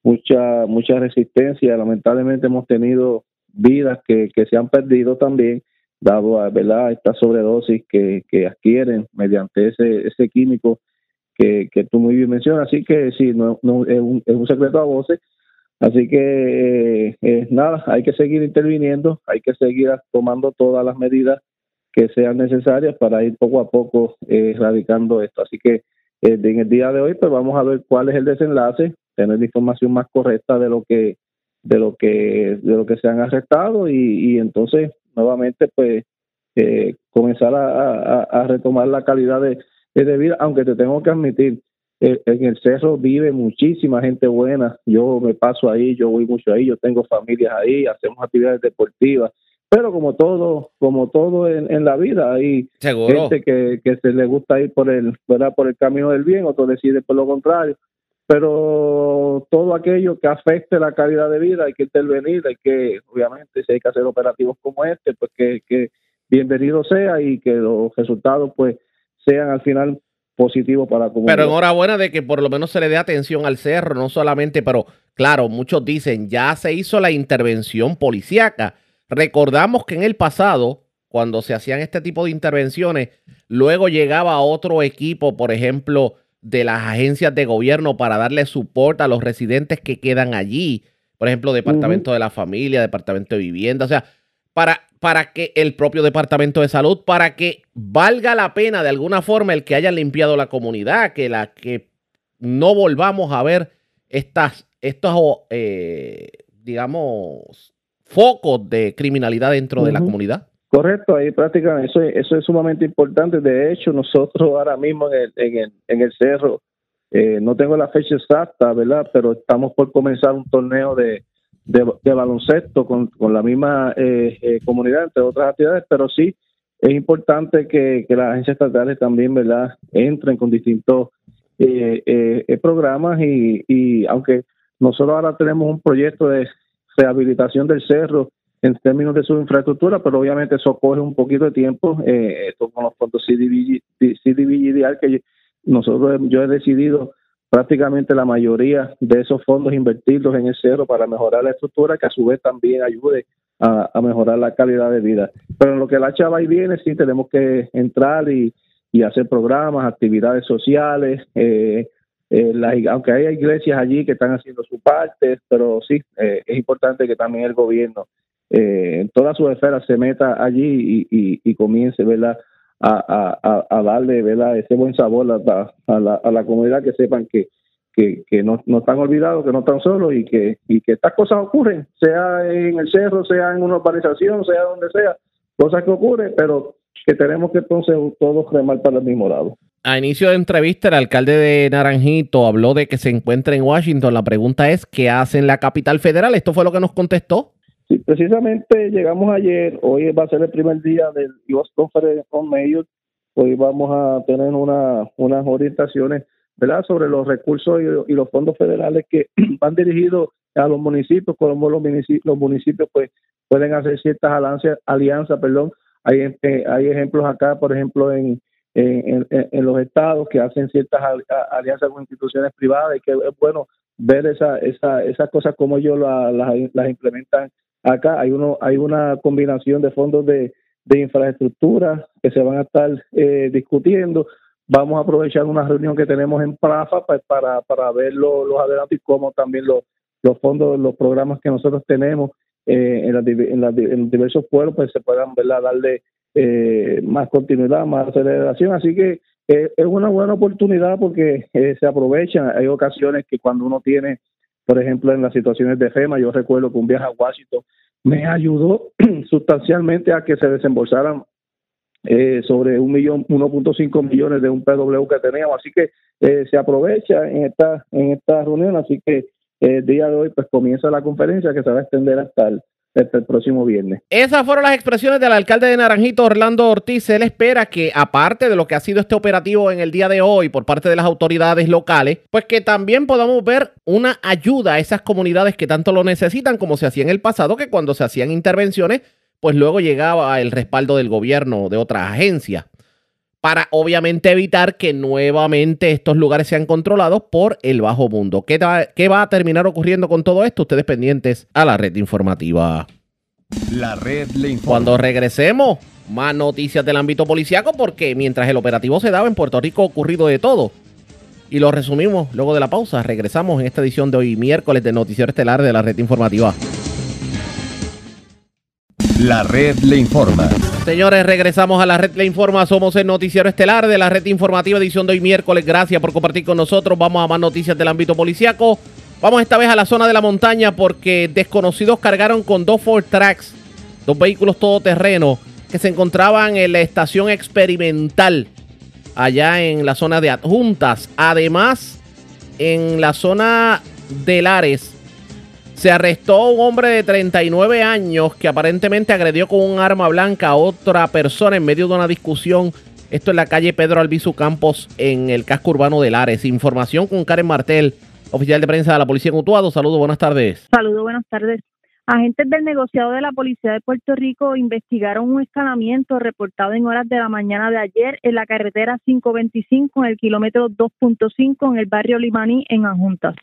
mucha, mucha resistencia. Lamentablemente hemos tenido vidas que, que se han perdido también, dado a ¿verdad? esta sobredosis que, que adquieren mediante ese, ese químico que, que tú muy bien mencionas. Así que sí, no, no es, un, es un secreto a voces Así que eh, eh, nada, hay que seguir interviniendo, hay que seguir tomando todas las medidas que sean necesarias para ir poco a poco eh, erradicando esto. Así que en el día de hoy, pues vamos a ver cuál es el desenlace, tener la información más correcta de lo que de lo que de lo que se han arrestado y, entonces nuevamente pues comenzar a, retomar la calidad de, vida, aunque te tengo que admitir eh, en el cerro vive muchísima gente buena. Yo me paso ahí, yo voy mucho ahí, yo tengo familias ahí, hacemos actividades deportivas. Pero como todo, como todo en, la vida, hay gente que, que, se le gusta ir por el, ¿verdad? por el camino del bien, otros deciden por lo contrario. Pero todo aquello que afecte la calidad de vida hay que intervenir, hay que, obviamente, si hay que hacer operativos como este, pues que, que bienvenido sea y que los resultados pues sean al final positivo para la comunidad. Pero enhorabuena de que por lo menos se le dé atención al cerro, no solamente, pero claro, muchos dicen, ya se hizo la intervención policíaca. Recordamos que en el pasado, cuando se hacían este tipo de intervenciones, luego llegaba otro equipo, por ejemplo, de las agencias de gobierno para darle soporte a los residentes que quedan allí. Por ejemplo, Departamento de la Familia, Departamento de Vivienda. O sea, para, para que el propio Departamento de Salud, para que valga la pena de alguna forma el que hayan limpiado la comunidad, que la que no volvamos a ver estas, estos, eh, digamos, focos de criminalidad dentro de la comunidad. Correcto, ahí prácticamente eso, eso es sumamente importante. De hecho, nosotros ahora mismo en el, en el, en el cerro, eh, no tengo la fecha exacta, ¿verdad? Pero estamos por comenzar un torneo de, de, baloncesto con, con, la misma eh, eh, comunidad, entre otras actividades, pero sí es importante que, que las agencias estatales también, ¿verdad?, entren con distintos eh, programas y, y aunque nosotros ahora tenemos un proyecto de rehabilitación del cerro en términos de su infraestructura, pero obviamente eso coge un poquito de tiempo. Eh, esto con los fondos CDBG, CDBG que nosotros yo he decidido prácticamente la mayoría de esos fondos invertirlos en el cerro para mejorar la estructura, que a su vez también ayude a, mejorar la calidad de vida. Pero en lo que la chava y viene, sí tenemos que entrar y, hacer programas, actividades sociales, eh, eh, aunque hay iglesias allí que están haciendo su parte, pero sí, eh, es importante que también el gobierno en todas sus esferas se meta allí y, y, comience, ¿verdad? A, a, darle ¿verdad? ese buen sabor a, a, la, a la comunidad, que sepan que, que, que no, no, están olvidados, que no están solos y que, y que estas cosas ocurren, sea en el cerro, sea en una urbanización, sea donde sea, cosas que ocurren, pero que tenemos que entonces todos remar para el mismo lado. A inicio de entrevista, el alcalde de Naranjito habló de que se encuentra en Washington. La pregunta es, ¿qué hace en la capital federal? Esto fue lo que nos contestó. Sí, precisamente llegamos ayer, hoy va a ser el primer día del US Conference on Mayor, hoy vamos a tener una, unas orientaciones ¿verdad? sobre los recursos y, los fondos federales que van dirigidos a los municipios, como los municipios, los municipios pues pueden hacer ciertas alianzas, alianzas perdón. Hay, eh, hay ejemplos acá, por ejemplo, en, en, los estados que hacen ciertas alianzas con instituciones privadas y que es bueno ver esa, esa, esas cosas como ellos las implementan acá hay uno hay una combinación de fondos de, de infraestructura que se van a estar eh, discutiendo vamos a aprovechar una reunión que tenemos en Prafa pues, para, para ver los, adelantos y cómo también los, los fondos, los programas que nosotros tenemos eh, en, en, los diversos pueblos pues se puedan ¿verdad? darle eh, más continuidad, más aceleración. Así que es una buena oportunidad porque se aprovechan. Hay ocasiones que cuando uno tiene por ejemplo, en las situaciones de FEMA, yo recuerdo que un viaje a Washington me ayudó sustancialmente a que se desembolsaran eh, sobre un millón, 1.5 millones de un PW que teníamos. Así que eh, se aprovecha en esta, en esta reunión. Así que eh, el día de hoy pues comienza la conferencia que se va a extender hasta el el próximo viernes. Esas fueron las expresiones del alcalde de Naranjito, Orlando Ortiz. Él espera que, aparte de lo que ha sido este operativo en el día de hoy por parte de las autoridades locales, pues que también podamos ver una ayuda a esas comunidades que tanto lo necesitan, como se hacía en el pasado, que cuando se hacían intervenciones, pues luego llegaba el respaldo del gobierno de otras agencias para obviamente evitar que nuevamente estos lugares sean controlados por el bajo mundo. ¿Qué, ¿Qué, va a terminar ocurriendo con todo esto? Ustedes pendientes a la red informativa. La red le informa. Cuando regresemos, más noticias del ámbito policiaco porque mientras el operativo se daba en Puerto Rico ha ocurrido de todo. Y lo resumimos luego de la pausa. Regresamos en esta edición de hoy miércoles de Noticiero Estelar de la red informativa. La red le informa. Señores, regresamos a la red le informa. Somos el noticiero estelar de la red informativa edición de hoy miércoles. Gracias por compartir con nosotros. Vamos a más noticias del ámbito policiaco. Vamos esta vez a la zona de la montaña porque desconocidos cargaron con dos Ford Tracks, dos vehículos todoterreno que se encontraban en la estación experimental allá en la zona de adjuntas. Además, en la zona de Lares se arrestó un hombre de 39 años que aparentemente agredió con un arma blanca a otra persona en medio de una discusión. Esto en la calle Pedro Albizu Campos en el casco urbano de Lares. Información con Karen Martel, oficial de prensa de la Policía en. Saludos, buenas tardes. Saludos, buenas tardes. Agentes del negociado de la Policía de Puerto Rico investigaron un escalamiento reportado en horas de la mañana de ayer en la carretera 525 en el kilómetro 2.5 en el barrio Limaní en Ajuntas.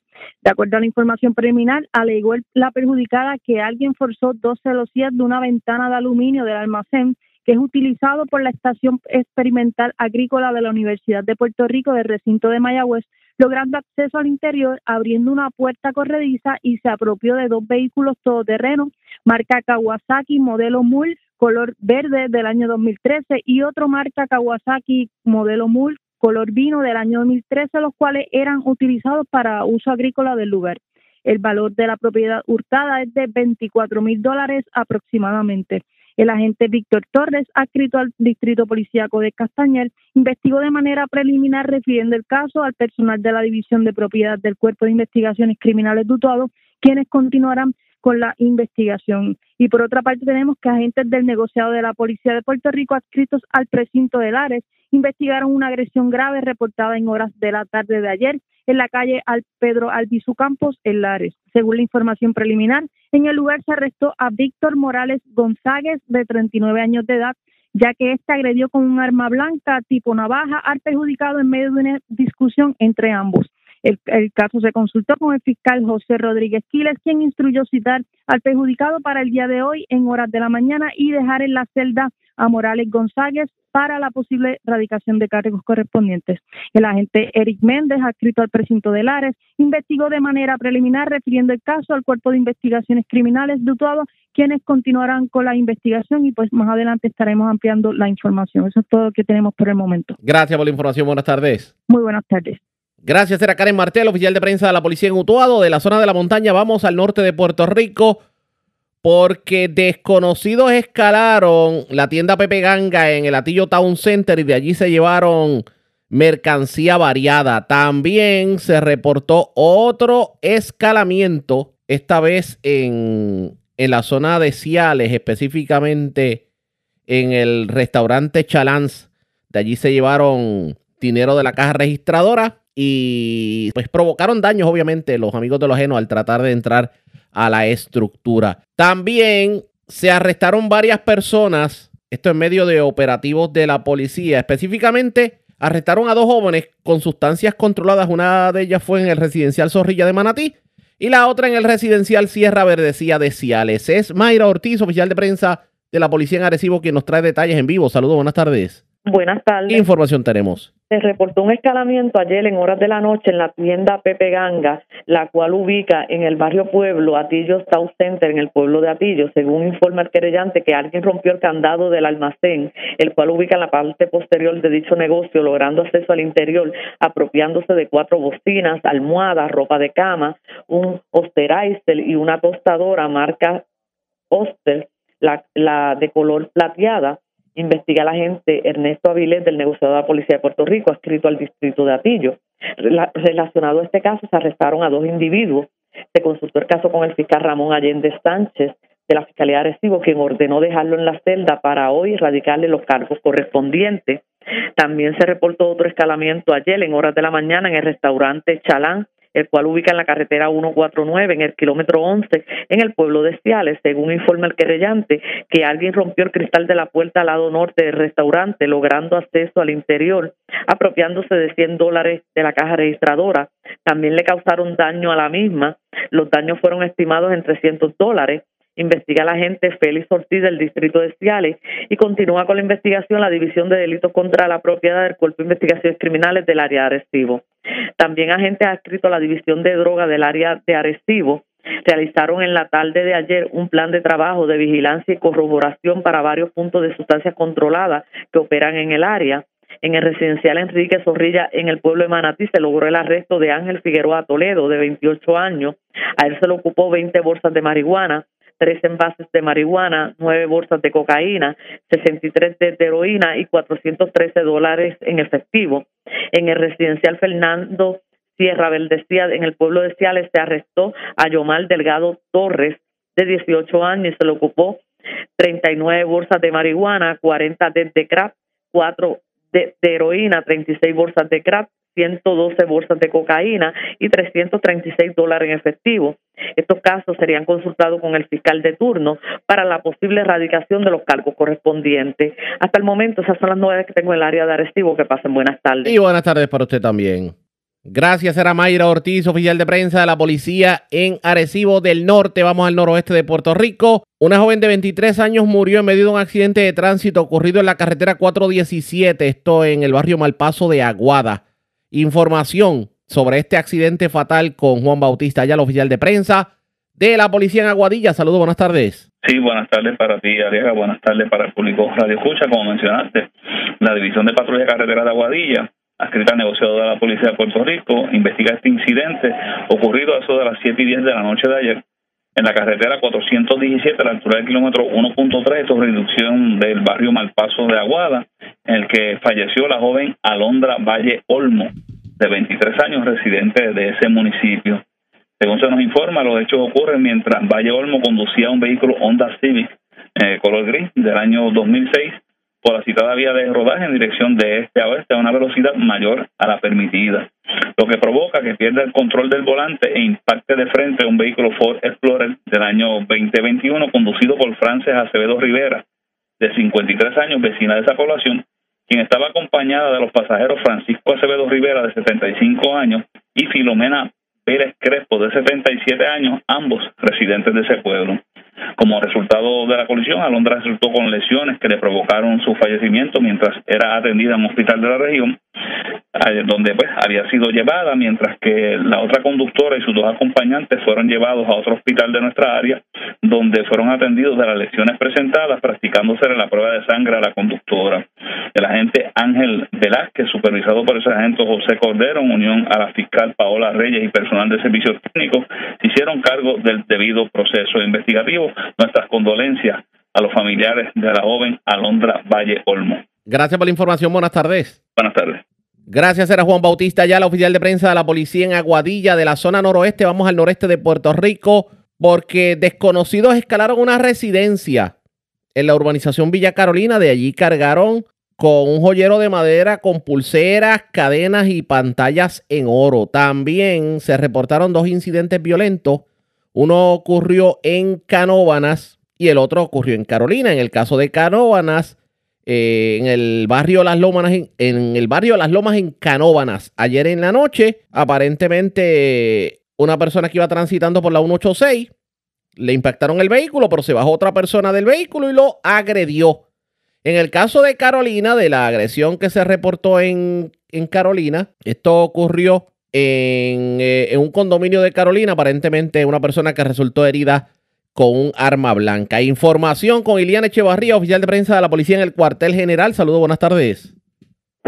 De acuerdo a la información preliminar, alegó la perjudicada que alguien forzó dos celosías de una ventana de aluminio del almacén que es utilizado por la Estación Experimental Agrícola de la Universidad de Puerto Rico del recinto de Mayagüez logrando acceso al interior, abriendo una puerta corrediza y se apropió de dos vehículos todoterrenos, marca Kawasaki, modelo MUL, color verde del año 2013 y otro marca Kawasaki, modelo MUL, color vino del año 2013, los cuales eran utilizados para uso agrícola del lugar. El valor de la propiedad hurtada es de 24 mil dólares aproximadamente. El agente Víctor Torres, adscrito al Distrito Policíaco de Castañer, investigó de manera preliminar refiriendo el caso al personal de la División de Propiedad del Cuerpo de Investigaciones Criminales Dutuado, quienes continuarán con la investigación. Y por otra parte tenemos que agentes del negociado de la Policía de Puerto Rico adscritos al precinto de Lares investigaron una agresión grave reportada en horas de la tarde de ayer en la calle Al Pedro Albizu Campos, en Lares. Según la información preliminar, en el lugar se arrestó a Víctor Morales González, de 39 años de edad, ya que este agredió con un arma blanca tipo navaja al perjudicado en medio de una discusión entre ambos. El, caso se consultó con el fiscal José Rodríguez Quiles, quien instruyó citar al perjudicado para el día de hoy en horas de la mañana y dejar en la celda a Morales González para la posible radicación de cargos correspondientes. El agente Eric Méndez, adscrito al precinto de Lares, investigó de manera preliminar refiriendo el caso al Cuerpo de Investigaciones Criminales de Utuado, quienes continuarán con la investigación y pues más adelante estaremos ampliando la información. Eso es todo lo que tenemos por el momento. Gracias por la información. Buenas tardes. Muy buenas tardes. Gracias, era Karen Martel, oficial de prensa de la policía en Utuado, de la zona de la montaña. Vamos al norte de Puerto Rico porque desconocidos escalaron la tienda Pepe Ganga en el Atillo Town Center y de allí se llevaron mercancía variada. También se reportó otro escalamiento, esta vez en, en la zona de Ciales, específicamente en el restaurante Chalans. De allí se llevaron dinero de la caja registradora y pues provocaron daños, obviamente, los amigos de los ajenos al tratar de entrar a la estructura. También se arrestaron varias personas, esto en medio de operativos de la policía, específicamente arrestaron a dos jóvenes con sustancias controladas, una de ellas fue en el residencial Zorrilla de Manatí y la otra en el residencial Sierra Verdecía de Ciales. Es Mayra Ortiz, oficial de prensa de la policía en Arecibo, quien nos trae detalles en vivo. Saludos, buenas tardes. Buenas tardes. ¿Qué información tenemos? Se reportó un escalamiento ayer en horas de la noche en la tienda Pepe Ganga, la cual ubica en el barrio Pueblo, Atillo South Center, en el pueblo de Atillo. Según informa el querellante, que alguien rompió el candado del almacén, el cual ubica en la parte posterior de dicho negocio, logrando acceso al interior, apropiándose de cuatro bocinas, almohadas, ropa de cama, un Osterizer y una tostadora marca Oster, la, la de color plateada investiga la agente Ernesto Avilés del negociador de la Policía de Puerto Rico, adscrito al distrito de Atillo. relacionado a este caso, se arrestaron a dos individuos. Se consultó el caso con el fiscal Ramón Allende Sánchez de la Fiscalía de Arecibo, quien ordenó dejarlo en la celda para hoy erradicarle los cargos correspondientes. También se reportó otro escalamiento ayer en horas de la mañana en el restaurante Chalán el cual ubica en la carretera 149 en el kilómetro 11 en el pueblo de Ciales, según informa el querellante, que alguien rompió el cristal de la puerta al lado norte del restaurante, logrando acceso al interior, apropiándose de 100 dólares de la caja registradora. También le causaron daño a la misma. Los daños fueron estimados en 300 dólares investiga la agente Félix Ortiz del distrito de Ciales y continúa con la investigación la División de Delitos contra la Propiedad del Cuerpo de Investigaciones Criminales del área de Arecibo. También agentes adscritos a la División de Droga del área de Arecibo realizaron en la tarde de ayer un plan de trabajo de vigilancia y corroboración para varios puntos de sustancias controladas que operan en el área. En el residencial Enrique Zorrilla, en el pueblo de Manatí, se logró el arresto de Ángel Figueroa Toledo, de 28 años. A él se le ocupó 20 bolsas de marihuana, tres envases de marihuana, nueve bolsas de cocaína, 63 de heroína y 413 dólares en efectivo. En el residencial Fernando Sierra Verdecía, en el pueblo de Ciales, se arrestó a Yomar Delgado Torres, de 18 años, y se le ocupó 39 bolsas de marihuana, 40 de, de crack, 4 de, de heroína, 36 bolsas de crack, 112 bolsas de cocaína y 336 dólares en efectivo. Estos casos serían consultados con el fiscal de turno para la posible erradicación de los cargos correspondientes. Hasta el momento, esas son las novedades que tengo en el área de Arecibo. Que pasen buenas tardes. Y buenas tardes para usted también. Gracias, era Mayra Ortiz, oficial de prensa de la policía en Arecibo del Norte. Vamos al noroeste de Puerto Rico. Una joven de 23 años murió en medio de un accidente de tránsito ocurrido en la carretera 417, esto en el barrio Malpaso de Aguada. Información sobre este accidente fatal con Juan Bautista, ya el oficial de prensa de la policía en Aguadilla. Saludos, buenas tardes. Sí, buenas tardes para ti, Ariaga. Buenas tardes para el público Radio Escucha. Como mencionaste, la División de Patrulla Carretera de Aguadilla, adscrita al negociado de la Policía de Puerto Rico, investiga este incidente ocurrido a eso de las 7 y 10 de la noche de ayer en la carretera 417 a la altura del kilómetro 1.3, sobre reducción del barrio Malpaso de Aguada, en el que falleció la joven Alondra Valle Olmo, de 23 años, residente de ese municipio. Según se nos informa, los hechos ocurren mientras Valle Olmo conducía un vehículo Honda Civic eh, color gris del año 2006 por la citada vía de rodaje en dirección de este a oeste a una velocidad mayor a la permitida, lo que provoca que pierda el control del volante e impacte de frente a un vehículo Ford Explorer del año 2021 conducido por Frances Acevedo Rivera, de 53 años, vecina de esa población, quien estaba acompañada de los pasajeros Francisco Acevedo Rivera, de 75 años, y Filomena Pérez Crespo, de 77 años, ambos residentes de ese pueblo. Como resultado de la colisión, Alondra resultó con lesiones que le provocaron su fallecimiento mientras era atendida en un hospital de la región, donde pues había sido llevada, mientras que la otra conductora y sus dos acompañantes fueron llevados a otro hospital de nuestra área, donde fueron atendidos de las lesiones presentadas, practicándose la prueba de sangre a la conductora. El agente Ángel Velázquez, supervisado por el sargento José Cordero, unión a la fiscal Paola Reyes y personal de servicios técnicos, hicieron cargo del debido proceso investigativo. Nuestras condolencias a los familiares de la joven Alondra Valle Olmo. Gracias por la información. Buenas tardes. Buenas tardes. Gracias, era Juan Bautista, ya la oficial de prensa de la policía en Aguadilla, de la zona noroeste. Vamos al noreste de Puerto Rico, porque desconocidos escalaron una residencia en la urbanización Villa Carolina. De allí cargaron con un joyero de madera con pulseras, cadenas y pantallas en oro. También se reportaron dos incidentes violentos. Uno ocurrió en Canóbanas y el otro ocurrió en Carolina. En el caso de Canóbanas, eh, en el barrio Las Lomas, en, el barrio Las Lomas en Canóbanas. Ayer en la noche, aparentemente una persona que iba transitando por la 186 le impactaron el vehículo, pero se bajó otra persona del vehículo y lo agredió. En el caso de Carolina, de la agresión que se reportó en, en Carolina, esto ocurrió en, eh, en, un condominio de Carolina, aparentemente una persona que resultó herida con un arma blanca. Información con Iliana Echevarría, oficial de prensa de la policía en el cuartel general. Saludos, buenas tardes.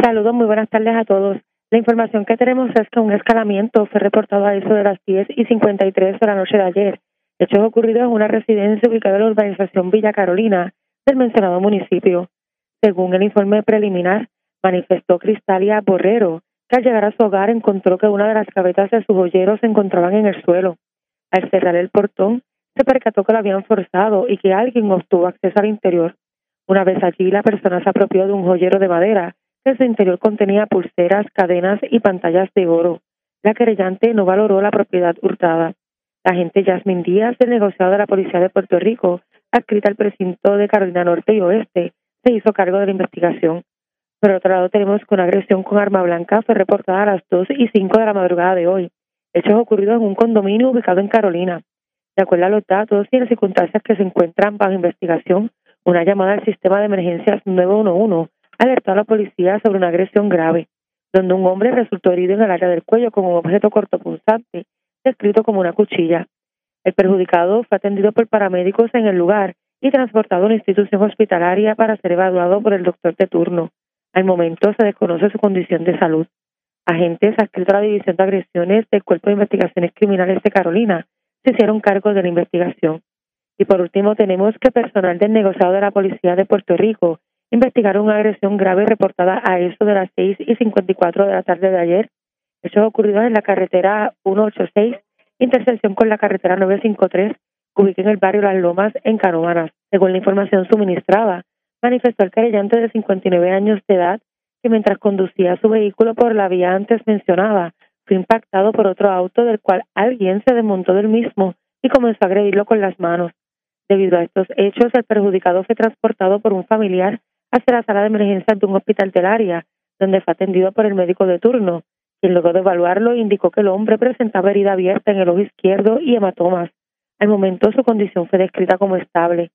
Saludos, muy buenas tardes a todos. La información que tenemos es que un escalamiento fue reportado a eso de las 10 y 53 de la noche de ayer. Hechos ocurridos en una residencia ubicada en la urbanización Villa Carolina del mencionado municipio. Según el informe preliminar, manifestó Cristalia Borrero al llegar a su hogar encontró que una de las cabezas de sus joyeros se encontraban en el suelo. Al cerrar el portón, se percató que lo habían forzado y que alguien obtuvo acceso al interior. Una vez allí, la persona se apropió de un joyero de madera que en su interior contenía pulseras, cadenas y pantallas de oro. La querellante no valoró la propiedad hurtada. La agente Jasmine Díaz, del negociado de la Policía de Puerto Rico, adscrita al precinto de Carolina Norte y Oeste, se hizo cargo de la investigación. Por otro lado, tenemos que una agresión con arma blanca fue reportada a las 2 y 5 de la madrugada de hoy. Hechos ocurridos en un condominio ubicado en Carolina. De acuerdo a los datos y las circunstancias que se encuentran bajo investigación, una llamada al sistema de emergencias 911 alertó a la policía sobre una agresión grave, donde un hombre resultó herido en el área del cuello con un objeto cortopunzante, descrito como una cuchilla. El perjudicado fue atendido por paramédicos en el lugar y transportado a una institución hospitalaria para ser evaluado por el doctor de turno. Al momento se desconoce su condición de salud. Agentes a la División de Agresiones del Cuerpo de Investigaciones Criminales de Carolina se hicieron cargo de la investigación. Y por último, tenemos que personal del negociado de la Policía de Puerto Rico investigaron una agresión grave reportada a eso de las 6 y 54 de la tarde de ayer. Hechos ocurridos en la carretera 186, intersección con la carretera 953, ubicada en el barrio Las Lomas, en Canóvanas. Según la información suministrada, manifestó el querellante de 59 años de edad que mientras conducía su vehículo por la vía antes mencionada, fue impactado por otro auto del cual alguien se desmontó del mismo y comenzó a agredirlo con las manos. Debido a estos hechos, el perjudicado fue transportado por un familiar hacia la sala de emergencias de un hospital del área, donde fue atendido por el médico de turno, quien luego de evaluarlo indicó que el hombre presentaba herida abierta en el ojo izquierdo y hematomas. Al momento su condición fue descrita como estable.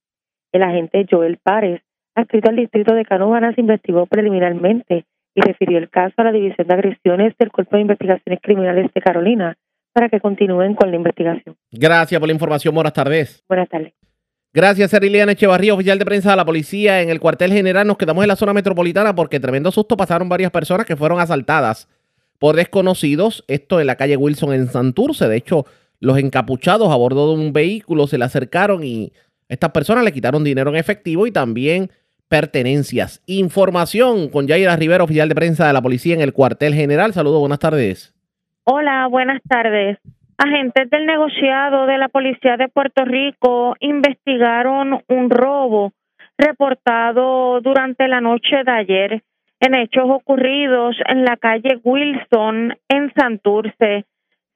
El agente Joel Párez, adscrito al distrito de Canóvanas, investigó preliminarmente y refirió el caso a la División de Agresiones del Cuerpo de Investigaciones Criminales de Carolina para que continúen con la investigación. Gracias por la información. Buenas tardes. Buenas tardes. Gracias, Eriliana Echevarría, oficial de prensa de la policía en el cuartel general. Nos quedamos en la zona metropolitana porque tremendo susto pasaron varias personas que fueron asaltadas por desconocidos. Esto en la calle Wilson en Santurce. De hecho, los encapuchados a bordo de un vehículo se le acercaron y estas personas le quitaron dinero en efectivo y también pertenencias. Información con Yaira Rivera, oficial de prensa de la policía en el cuartel general. Saludos, buenas tardes. Hola, buenas tardes. Agentes del negociado de la Policía de Puerto Rico investigaron un robo reportado durante la noche de ayer en hechos ocurridos en la calle Wilson en Santurce,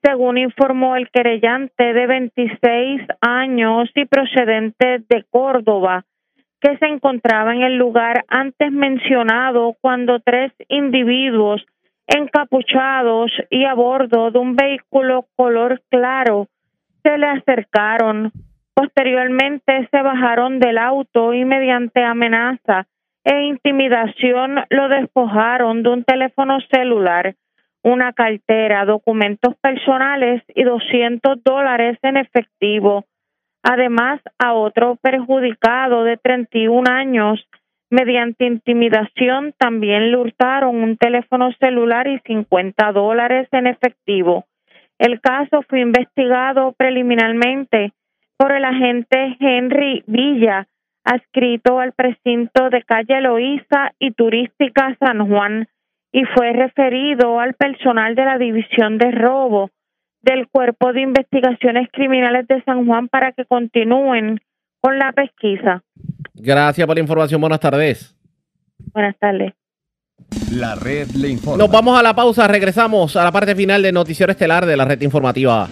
según informó el querellante de 26 años y procedente de Córdoba, que se encontraba en el lugar antes mencionado cuando tres individuos encapuchados y a bordo de un vehículo color claro se le acercaron. Posteriormente se bajaron del auto y mediante amenaza e intimidación lo despojaron de un teléfono celular, una cartera, documentos personales y 200 dólares en efectivo. Además, a otro perjudicado de 31 años, mediante intimidación, también le hurtaron un teléfono celular y 50 dólares en efectivo. El caso fue investigado preliminarmente por el agente Henry Villa, adscrito al precinto de calle Loíza y Turística San Juan, y fue referido al personal de la División de Robo del Cuerpo de Investigaciones Criminales de San Juan para que continúen con la pesquisa. Gracias por la información. Buenas tardes. Buenas tardes. La red le informa. Nos vamos a la pausa, regresamos a la parte final del noticiero estelar de la red informativa.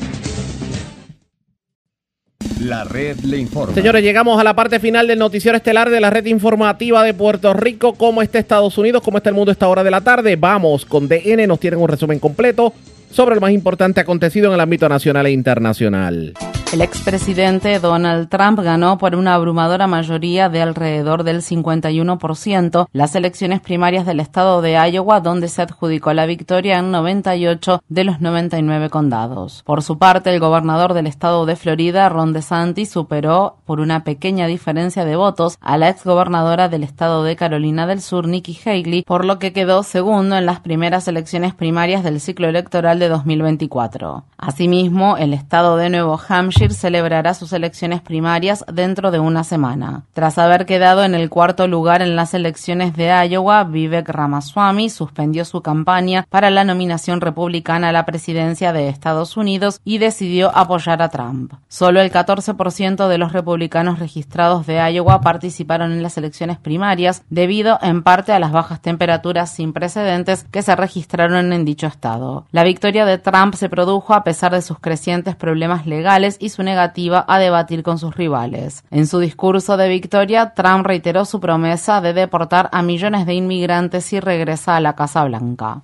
La red le informa. Señores, llegamos a la parte final del noticiero estelar de la red informativa de Puerto Rico. ¿Cómo está Estados Unidos? ¿Cómo está el mundo a esta hora de la tarde? Vamos con DN, nos tienen un resumen completo sobre lo más importante acontecido en el ámbito nacional e internacional. El expresidente Donald Trump ganó por una abrumadora mayoría de alrededor del 51% las elecciones primarias del estado de Iowa, donde se adjudicó la victoria en 98 de los 99 condados. Por su parte, el gobernador del estado de Florida, Ron DeSantis, superó por una pequeña diferencia de votos a la exgobernadora del estado de Carolina del Sur, Nikki Haley, por lo que quedó segundo en las primeras elecciones primarias del ciclo electoral de 2024. Asimismo, el estado de Nuevo Hampshire celebrará sus elecciones primarias dentro de una semana. Tras haber quedado en el cuarto lugar en las elecciones de Iowa, Vivek Ramaswamy suspendió su campaña para la nominación republicana a la presidencia de Estados Unidos y decidió apoyar a Trump. Solo el 14% de los republicanos registrados de Iowa participaron en las elecciones primarias debido en parte a las bajas temperaturas sin precedentes que se registraron en dicho estado. La victoria de Trump se produjo a pesar de sus crecientes problemas legales y su negativa a debatir con sus rivales. En su discurso de victoria, Trump reiteró su promesa de deportar a millones de inmigrantes si regresa a la Casa Blanca.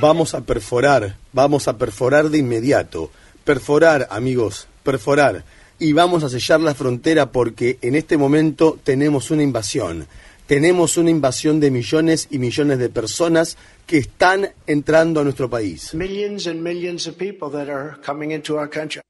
Vamos a perforar, vamos a perforar de inmediato. Perforar, amigos, perforar. Y vamos a sellar la frontera porque en este momento tenemos una invasión. Tenemos una invasión de millones y millones de personas que están entrando a nuestro país.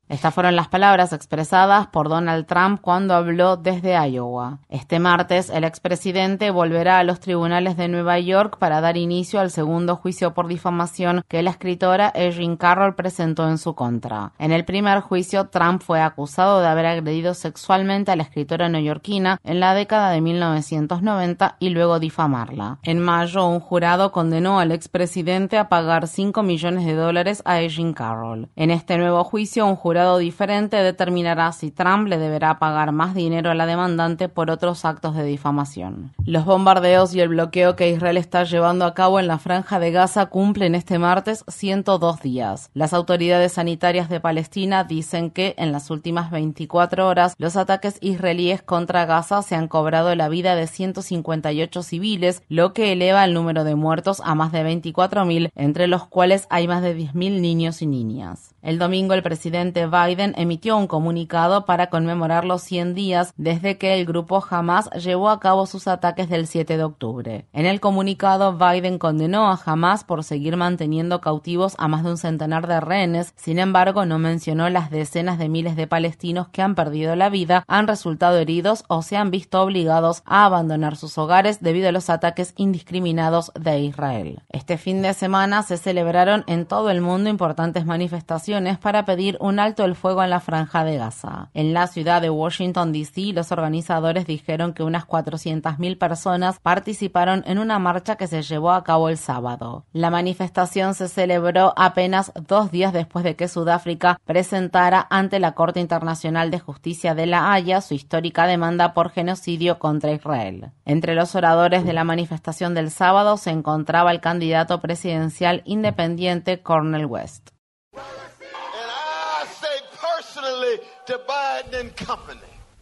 Estas fueron las palabras expresadas por Donald Trump cuando habló desde Iowa. Este martes, el expresidente volverá a los tribunales de Nueva York para dar inicio al segundo juicio por difamación que la escritora Erin Carroll presentó en su contra. En el primer juicio, Trump fue acusado de haber agredido sexualmente a la escritora neoyorquina en la década de 1990 y luego difamarla. En mayo, un jurado condenó al expresidente a pagar 5 millones de dólares a Erin Carroll. En este nuevo juicio, un jurado diferente determinará si Trump le deberá pagar más dinero a la demandante por otros actos de difamación. Los bombardeos y el bloqueo que Israel está llevando a cabo en la franja de Gaza cumplen este martes 102 días. Las autoridades sanitarias de Palestina dicen que en las últimas 24 horas los ataques israelíes contra Gaza se han cobrado la vida de 158 civiles, lo que eleva el número de muertos a más de 24.000, entre los cuales hay más de 10.000 niños y niñas. El domingo el presidente Biden emitió un comunicado para conmemorar los 100 días desde que el grupo Hamas llevó a cabo sus ataques del 7 de octubre. En el comunicado, Biden condenó a Hamas por seguir manteniendo cautivos a más de un centenar de rehenes, sin embargo no mencionó las decenas de miles de palestinos que han perdido la vida, han resultado heridos o se han visto obligados a abandonar sus hogares debido a los ataques indiscriminados de Israel. Este fin de semana se celebraron en todo el mundo importantes manifestaciones para pedir un alto el fuego en la franja de Gaza. En la ciudad de Washington, D.C., los organizadores dijeron que unas 400.000 personas participaron en una marcha que se llevó a cabo el sábado. La manifestación se celebró apenas dos días después de que Sudáfrica presentara ante la Corte Internacional de Justicia de La Haya su histórica demanda por genocidio contra Israel. Entre los oradores de la manifestación del sábado se encontraba el candidato presidencial independiente Cornel West.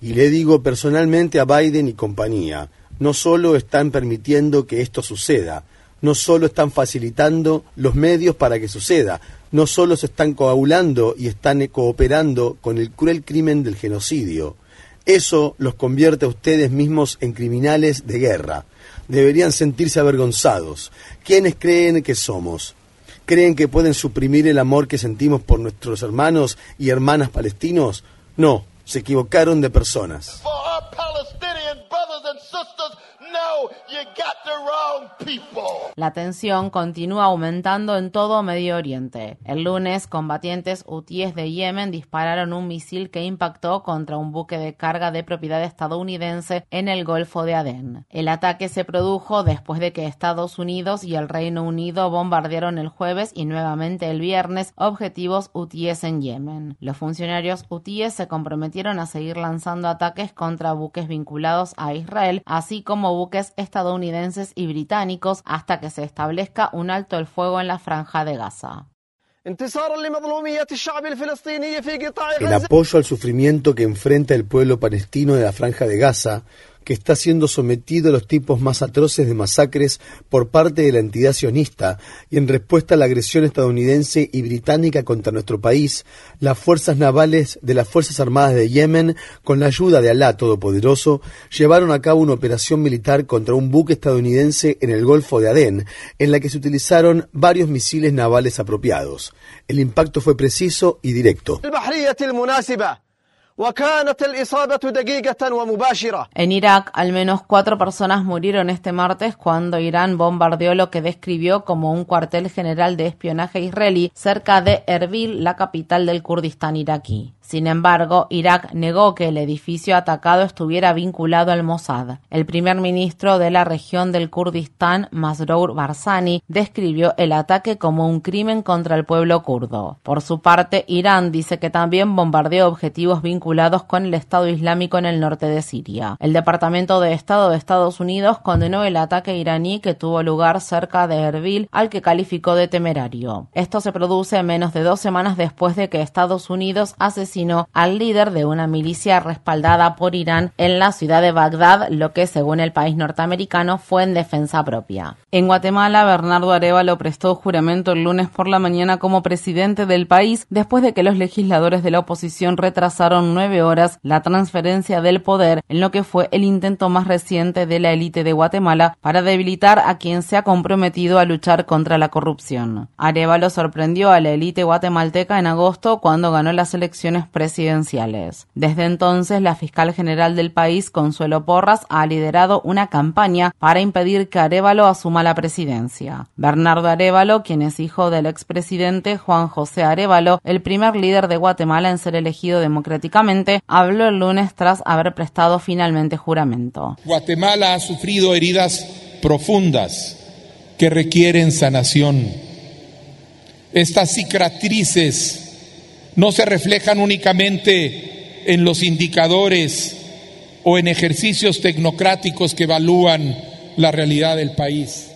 Y le digo personalmente a Biden y compañía, no solo están permitiendo que esto suceda, no solo están facilitando los medios para que suceda, no solo se están coagulando y están cooperando con el cruel crimen del genocidio. Eso los convierte a ustedes mismos en criminales de guerra. Deberían sentirse avergonzados. ¿Quiénes creen que somos? ¿Creen que pueden suprimir el amor que sentimos por nuestros hermanos y hermanas palestinos? No, se equivocaron de personas. La tensión continúa aumentando en todo Medio Oriente. El lunes, combatientes hutíes de Yemen dispararon un misil que impactó contra un buque de carga de propiedad estadounidense en el Golfo de Adén. El ataque se produjo después de que Estados Unidos y el Reino Unido bombardearon el jueves y nuevamente el viernes objetivos hutíes en Yemen. Los funcionarios hutíes se comprometieron a seguir lanzando ataques contra buques vinculados a Israel, así como buques estadounidenses y británicos hasta que se establezca un alto el fuego en la franja de Gaza. El apoyo al sufrimiento que enfrenta el pueblo palestino de la franja de Gaza que está siendo sometido a los tipos más atroces de masacres por parte de la entidad sionista y en respuesta a la agresión estadounidense y británica contra nuestro país, las fuerzas navales de las Fuerzas Armadas de Yemen, con la ayuda de Alá Todopoderoso, llevaron a cabo una operación militar contra un buque estadounidense en el Golfo de Adén, en la que se utilizaron varios misiles navales apropiados. El impacto fue preciso y directo. En Irak, al menos cuatro personas murieron este martes cuando Irán bombardeó lo que describió como un cuartel general de espionaje israelí cerca de Erbil, la capital del Kurdistán iraquí. Sin embargo, Irak negó que el edificio atacado estuviera vinculado al Mossad. El primer ministro de la región del Kurdistán, Masrour Barzani, describió el ataque como un crimen contra el pueblo kurdo. Por su parte, Irán dice que también bombardeó objetivos vinculados con el Estado Islámico en el norte de Siria. El Departamento de Estado de Estados Unidos condenó el ataque iraní que tuvo lugar cerca de Erbil, al que calificó de temerario. Esto se produce menos de dos semanas después de que Estados Unidos asesinó al líder de una milicia respaldada por Irán en la ciudad de Bagdad, lo que según el país norteamericano fue en defensa propia. En Guatemala, Bernardo Arevalo prestó juramento el lunes por la mañana como presidente del país después de que los legisladores de la oposición retrasaron nueve horas la transferencia del poder en lo que fue el intento más reciente de la élite de Guatemala para debilitar a quien se ha comprometido a luchar contra la corrupción. Arevalo sorprendió a la élite guatemalteca en agosto cuando ganó las elecciones presidenciales. Desde entonces, la fiscal general del país, Consuelo Porras, ha liderado una campaña para impedir que Arevalo asuma la presidencia. Bernardo Arevalo, quien es hijo del expresidente Juan José Arevalo, el primer líder de Guatemala en ser elegido democráticamente, habló el lunes tras haber prestado finalmente juramento. Guatemala ha sufrido heridas profundas que requieren sanación. Estas cicatrices no se reflejan únicamente en los indicadores o en ejercicios tecnocráticos que evalúan la realidad del país.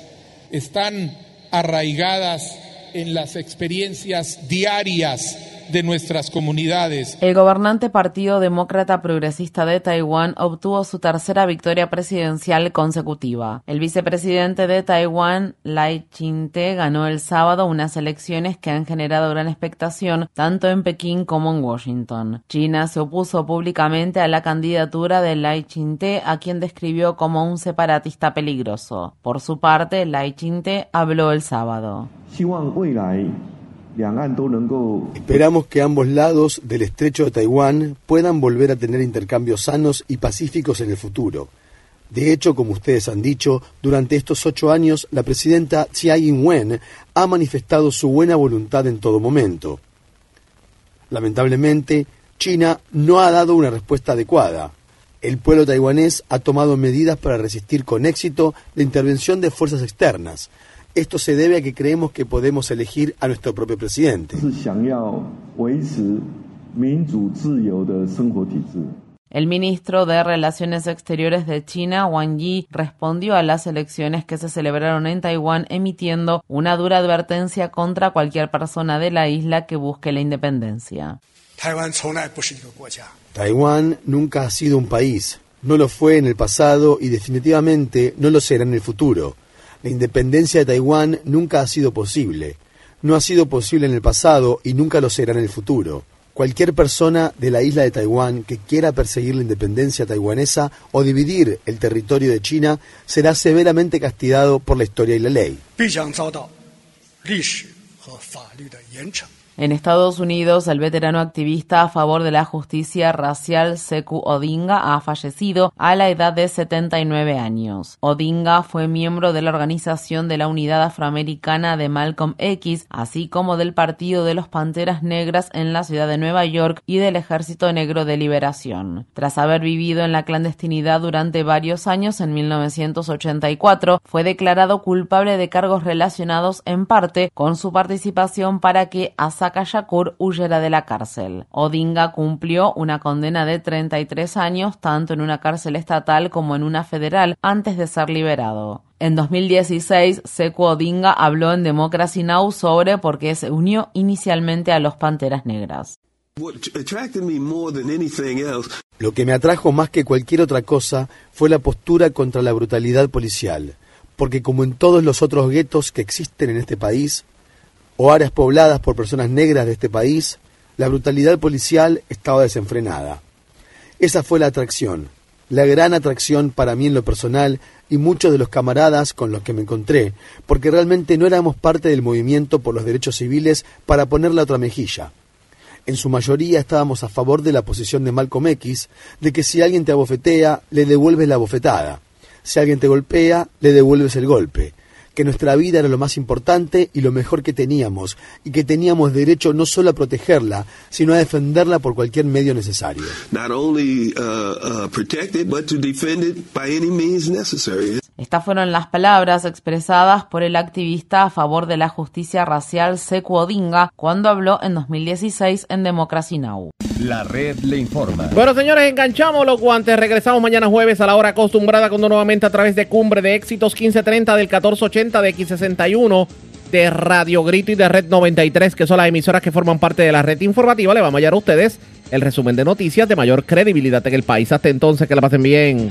Están arraigadas en las experiencias diarias de nuestras comunidades. El gobernante Partido Demócrata Progresista de Taiwán obtuvo su tercera victoria presidencial consecutiva. El vicepresidente de Taiwán, Lai Ching-te, ganó el sábado unas elecciones que han generado gran expectación tanto en Pekín como en Washington. China se opuso públicamente a la candidatura de Lai Ching-te, a quien describió como un separatista peligroso. Por su parte, Lai Ching-te habló el sábado. Esperamos que ambos lados del estrecho de Taiwán puedan volver a tener intercambios sanos y pacíficos en el futuro. De hecho, como ustedes han dicho, durante estos ocho años la presidenta Tsai Ing-wen ha manifestado su buena voluntad en todo momento. Lamentablemente, China no ha dado una respuesta adecuada. El pueblo taiwanés ha tomado medidas para resistir con éxito la intervención de fuerzas externas. Esto se debe a que creemos que podemos elegir a nuestro propio presidente. El ministro de Relaciones Exteriores de China, Wang Yi, respondió a las elecciones que se celebraron en Taiwán emitiendo una dura advertencia contra cualquier persona de la isla que busque la independencia. Taiwán nunca ha sido un país, no lo fue en el pasado y definitivamente no lo será en el futuro. La independencia de Taiwán nunca ha sido posible, no ha sido posible en el pasado y nunca lo será en el futuro. Cualquier persona de la isla de Taiwán que quiera perseguir la independencia taiwanesa o dividir el territorio de China será severamente castigado por la historia y la ley. En Estados Unidos, el veterano activista a favor de la justicia racial Seku Odinga ha fallecido a la edad de 79 años. Odinga fue miembro de la Organización de la Unidad Afroamericana de Malcolm X, así como del Partido de los Panteras Negras en la ciudad de Nueva York y del Ejército Negro de Liberación. Tras haber vivido en la clandestinidad durante varios años, en 1984 fue declarado culpable de cargos relacionados en parte con su participación para que Asaka Shakur huyera de la cárcel. Odinga cumplió una condena de 33 años tanto en una cárcel estatal como en una federal antes de ser liberado. En 2016, Seku Odinga habló en Democracy Now! sobre por qué se unió inicialmente a los Panteras Negras. Lo que me atrajo más que cualquier otra cosa fue la postura contra la brutalidad policial, porque como en todos los otros guetos que existen en este país, o áreas pobladas por personas negras de este país, la brutalidad policial estaba desenfrenada. Esa fue la atracción, la gran atracción para mí en lo personal y muchos de los camaradas con los que me encontré, porque realmente no éramos parte del movimiento por los derechos civiles para poner la otra mejilla. En su mayoría estábamos a favor de la posición de Malcolm X, de que si alguien te abofetea, le devuelves la bofetada. Si alguien te golpea, le devuelves el golpe que nuestra vida era lo más importante y lo mejor que teníamos, y que teníamos derecho no solo a protegerla, sino a defenderla por cualquier medio necesario. Estas fueron las palabras expresadas por el activista a favor de la justicia racial Seku Odinga cuando habló en 2016 en Democracy Now! La red le informa. Bueno, señores, enganchamos los guantes. Regresamos mañana jueves a la hora acostumbrada cuando nuevamente a través de Cumbre de Éxitos 1530 del 1480 de X61 de Radio Grito y de Red 93, que son las emisoras que forman parte de la red informativa. Le vamos a hallar a ustedes el resumen de noticias de mayor credibilidad en el país. Hasta entonces, que la pasen bien.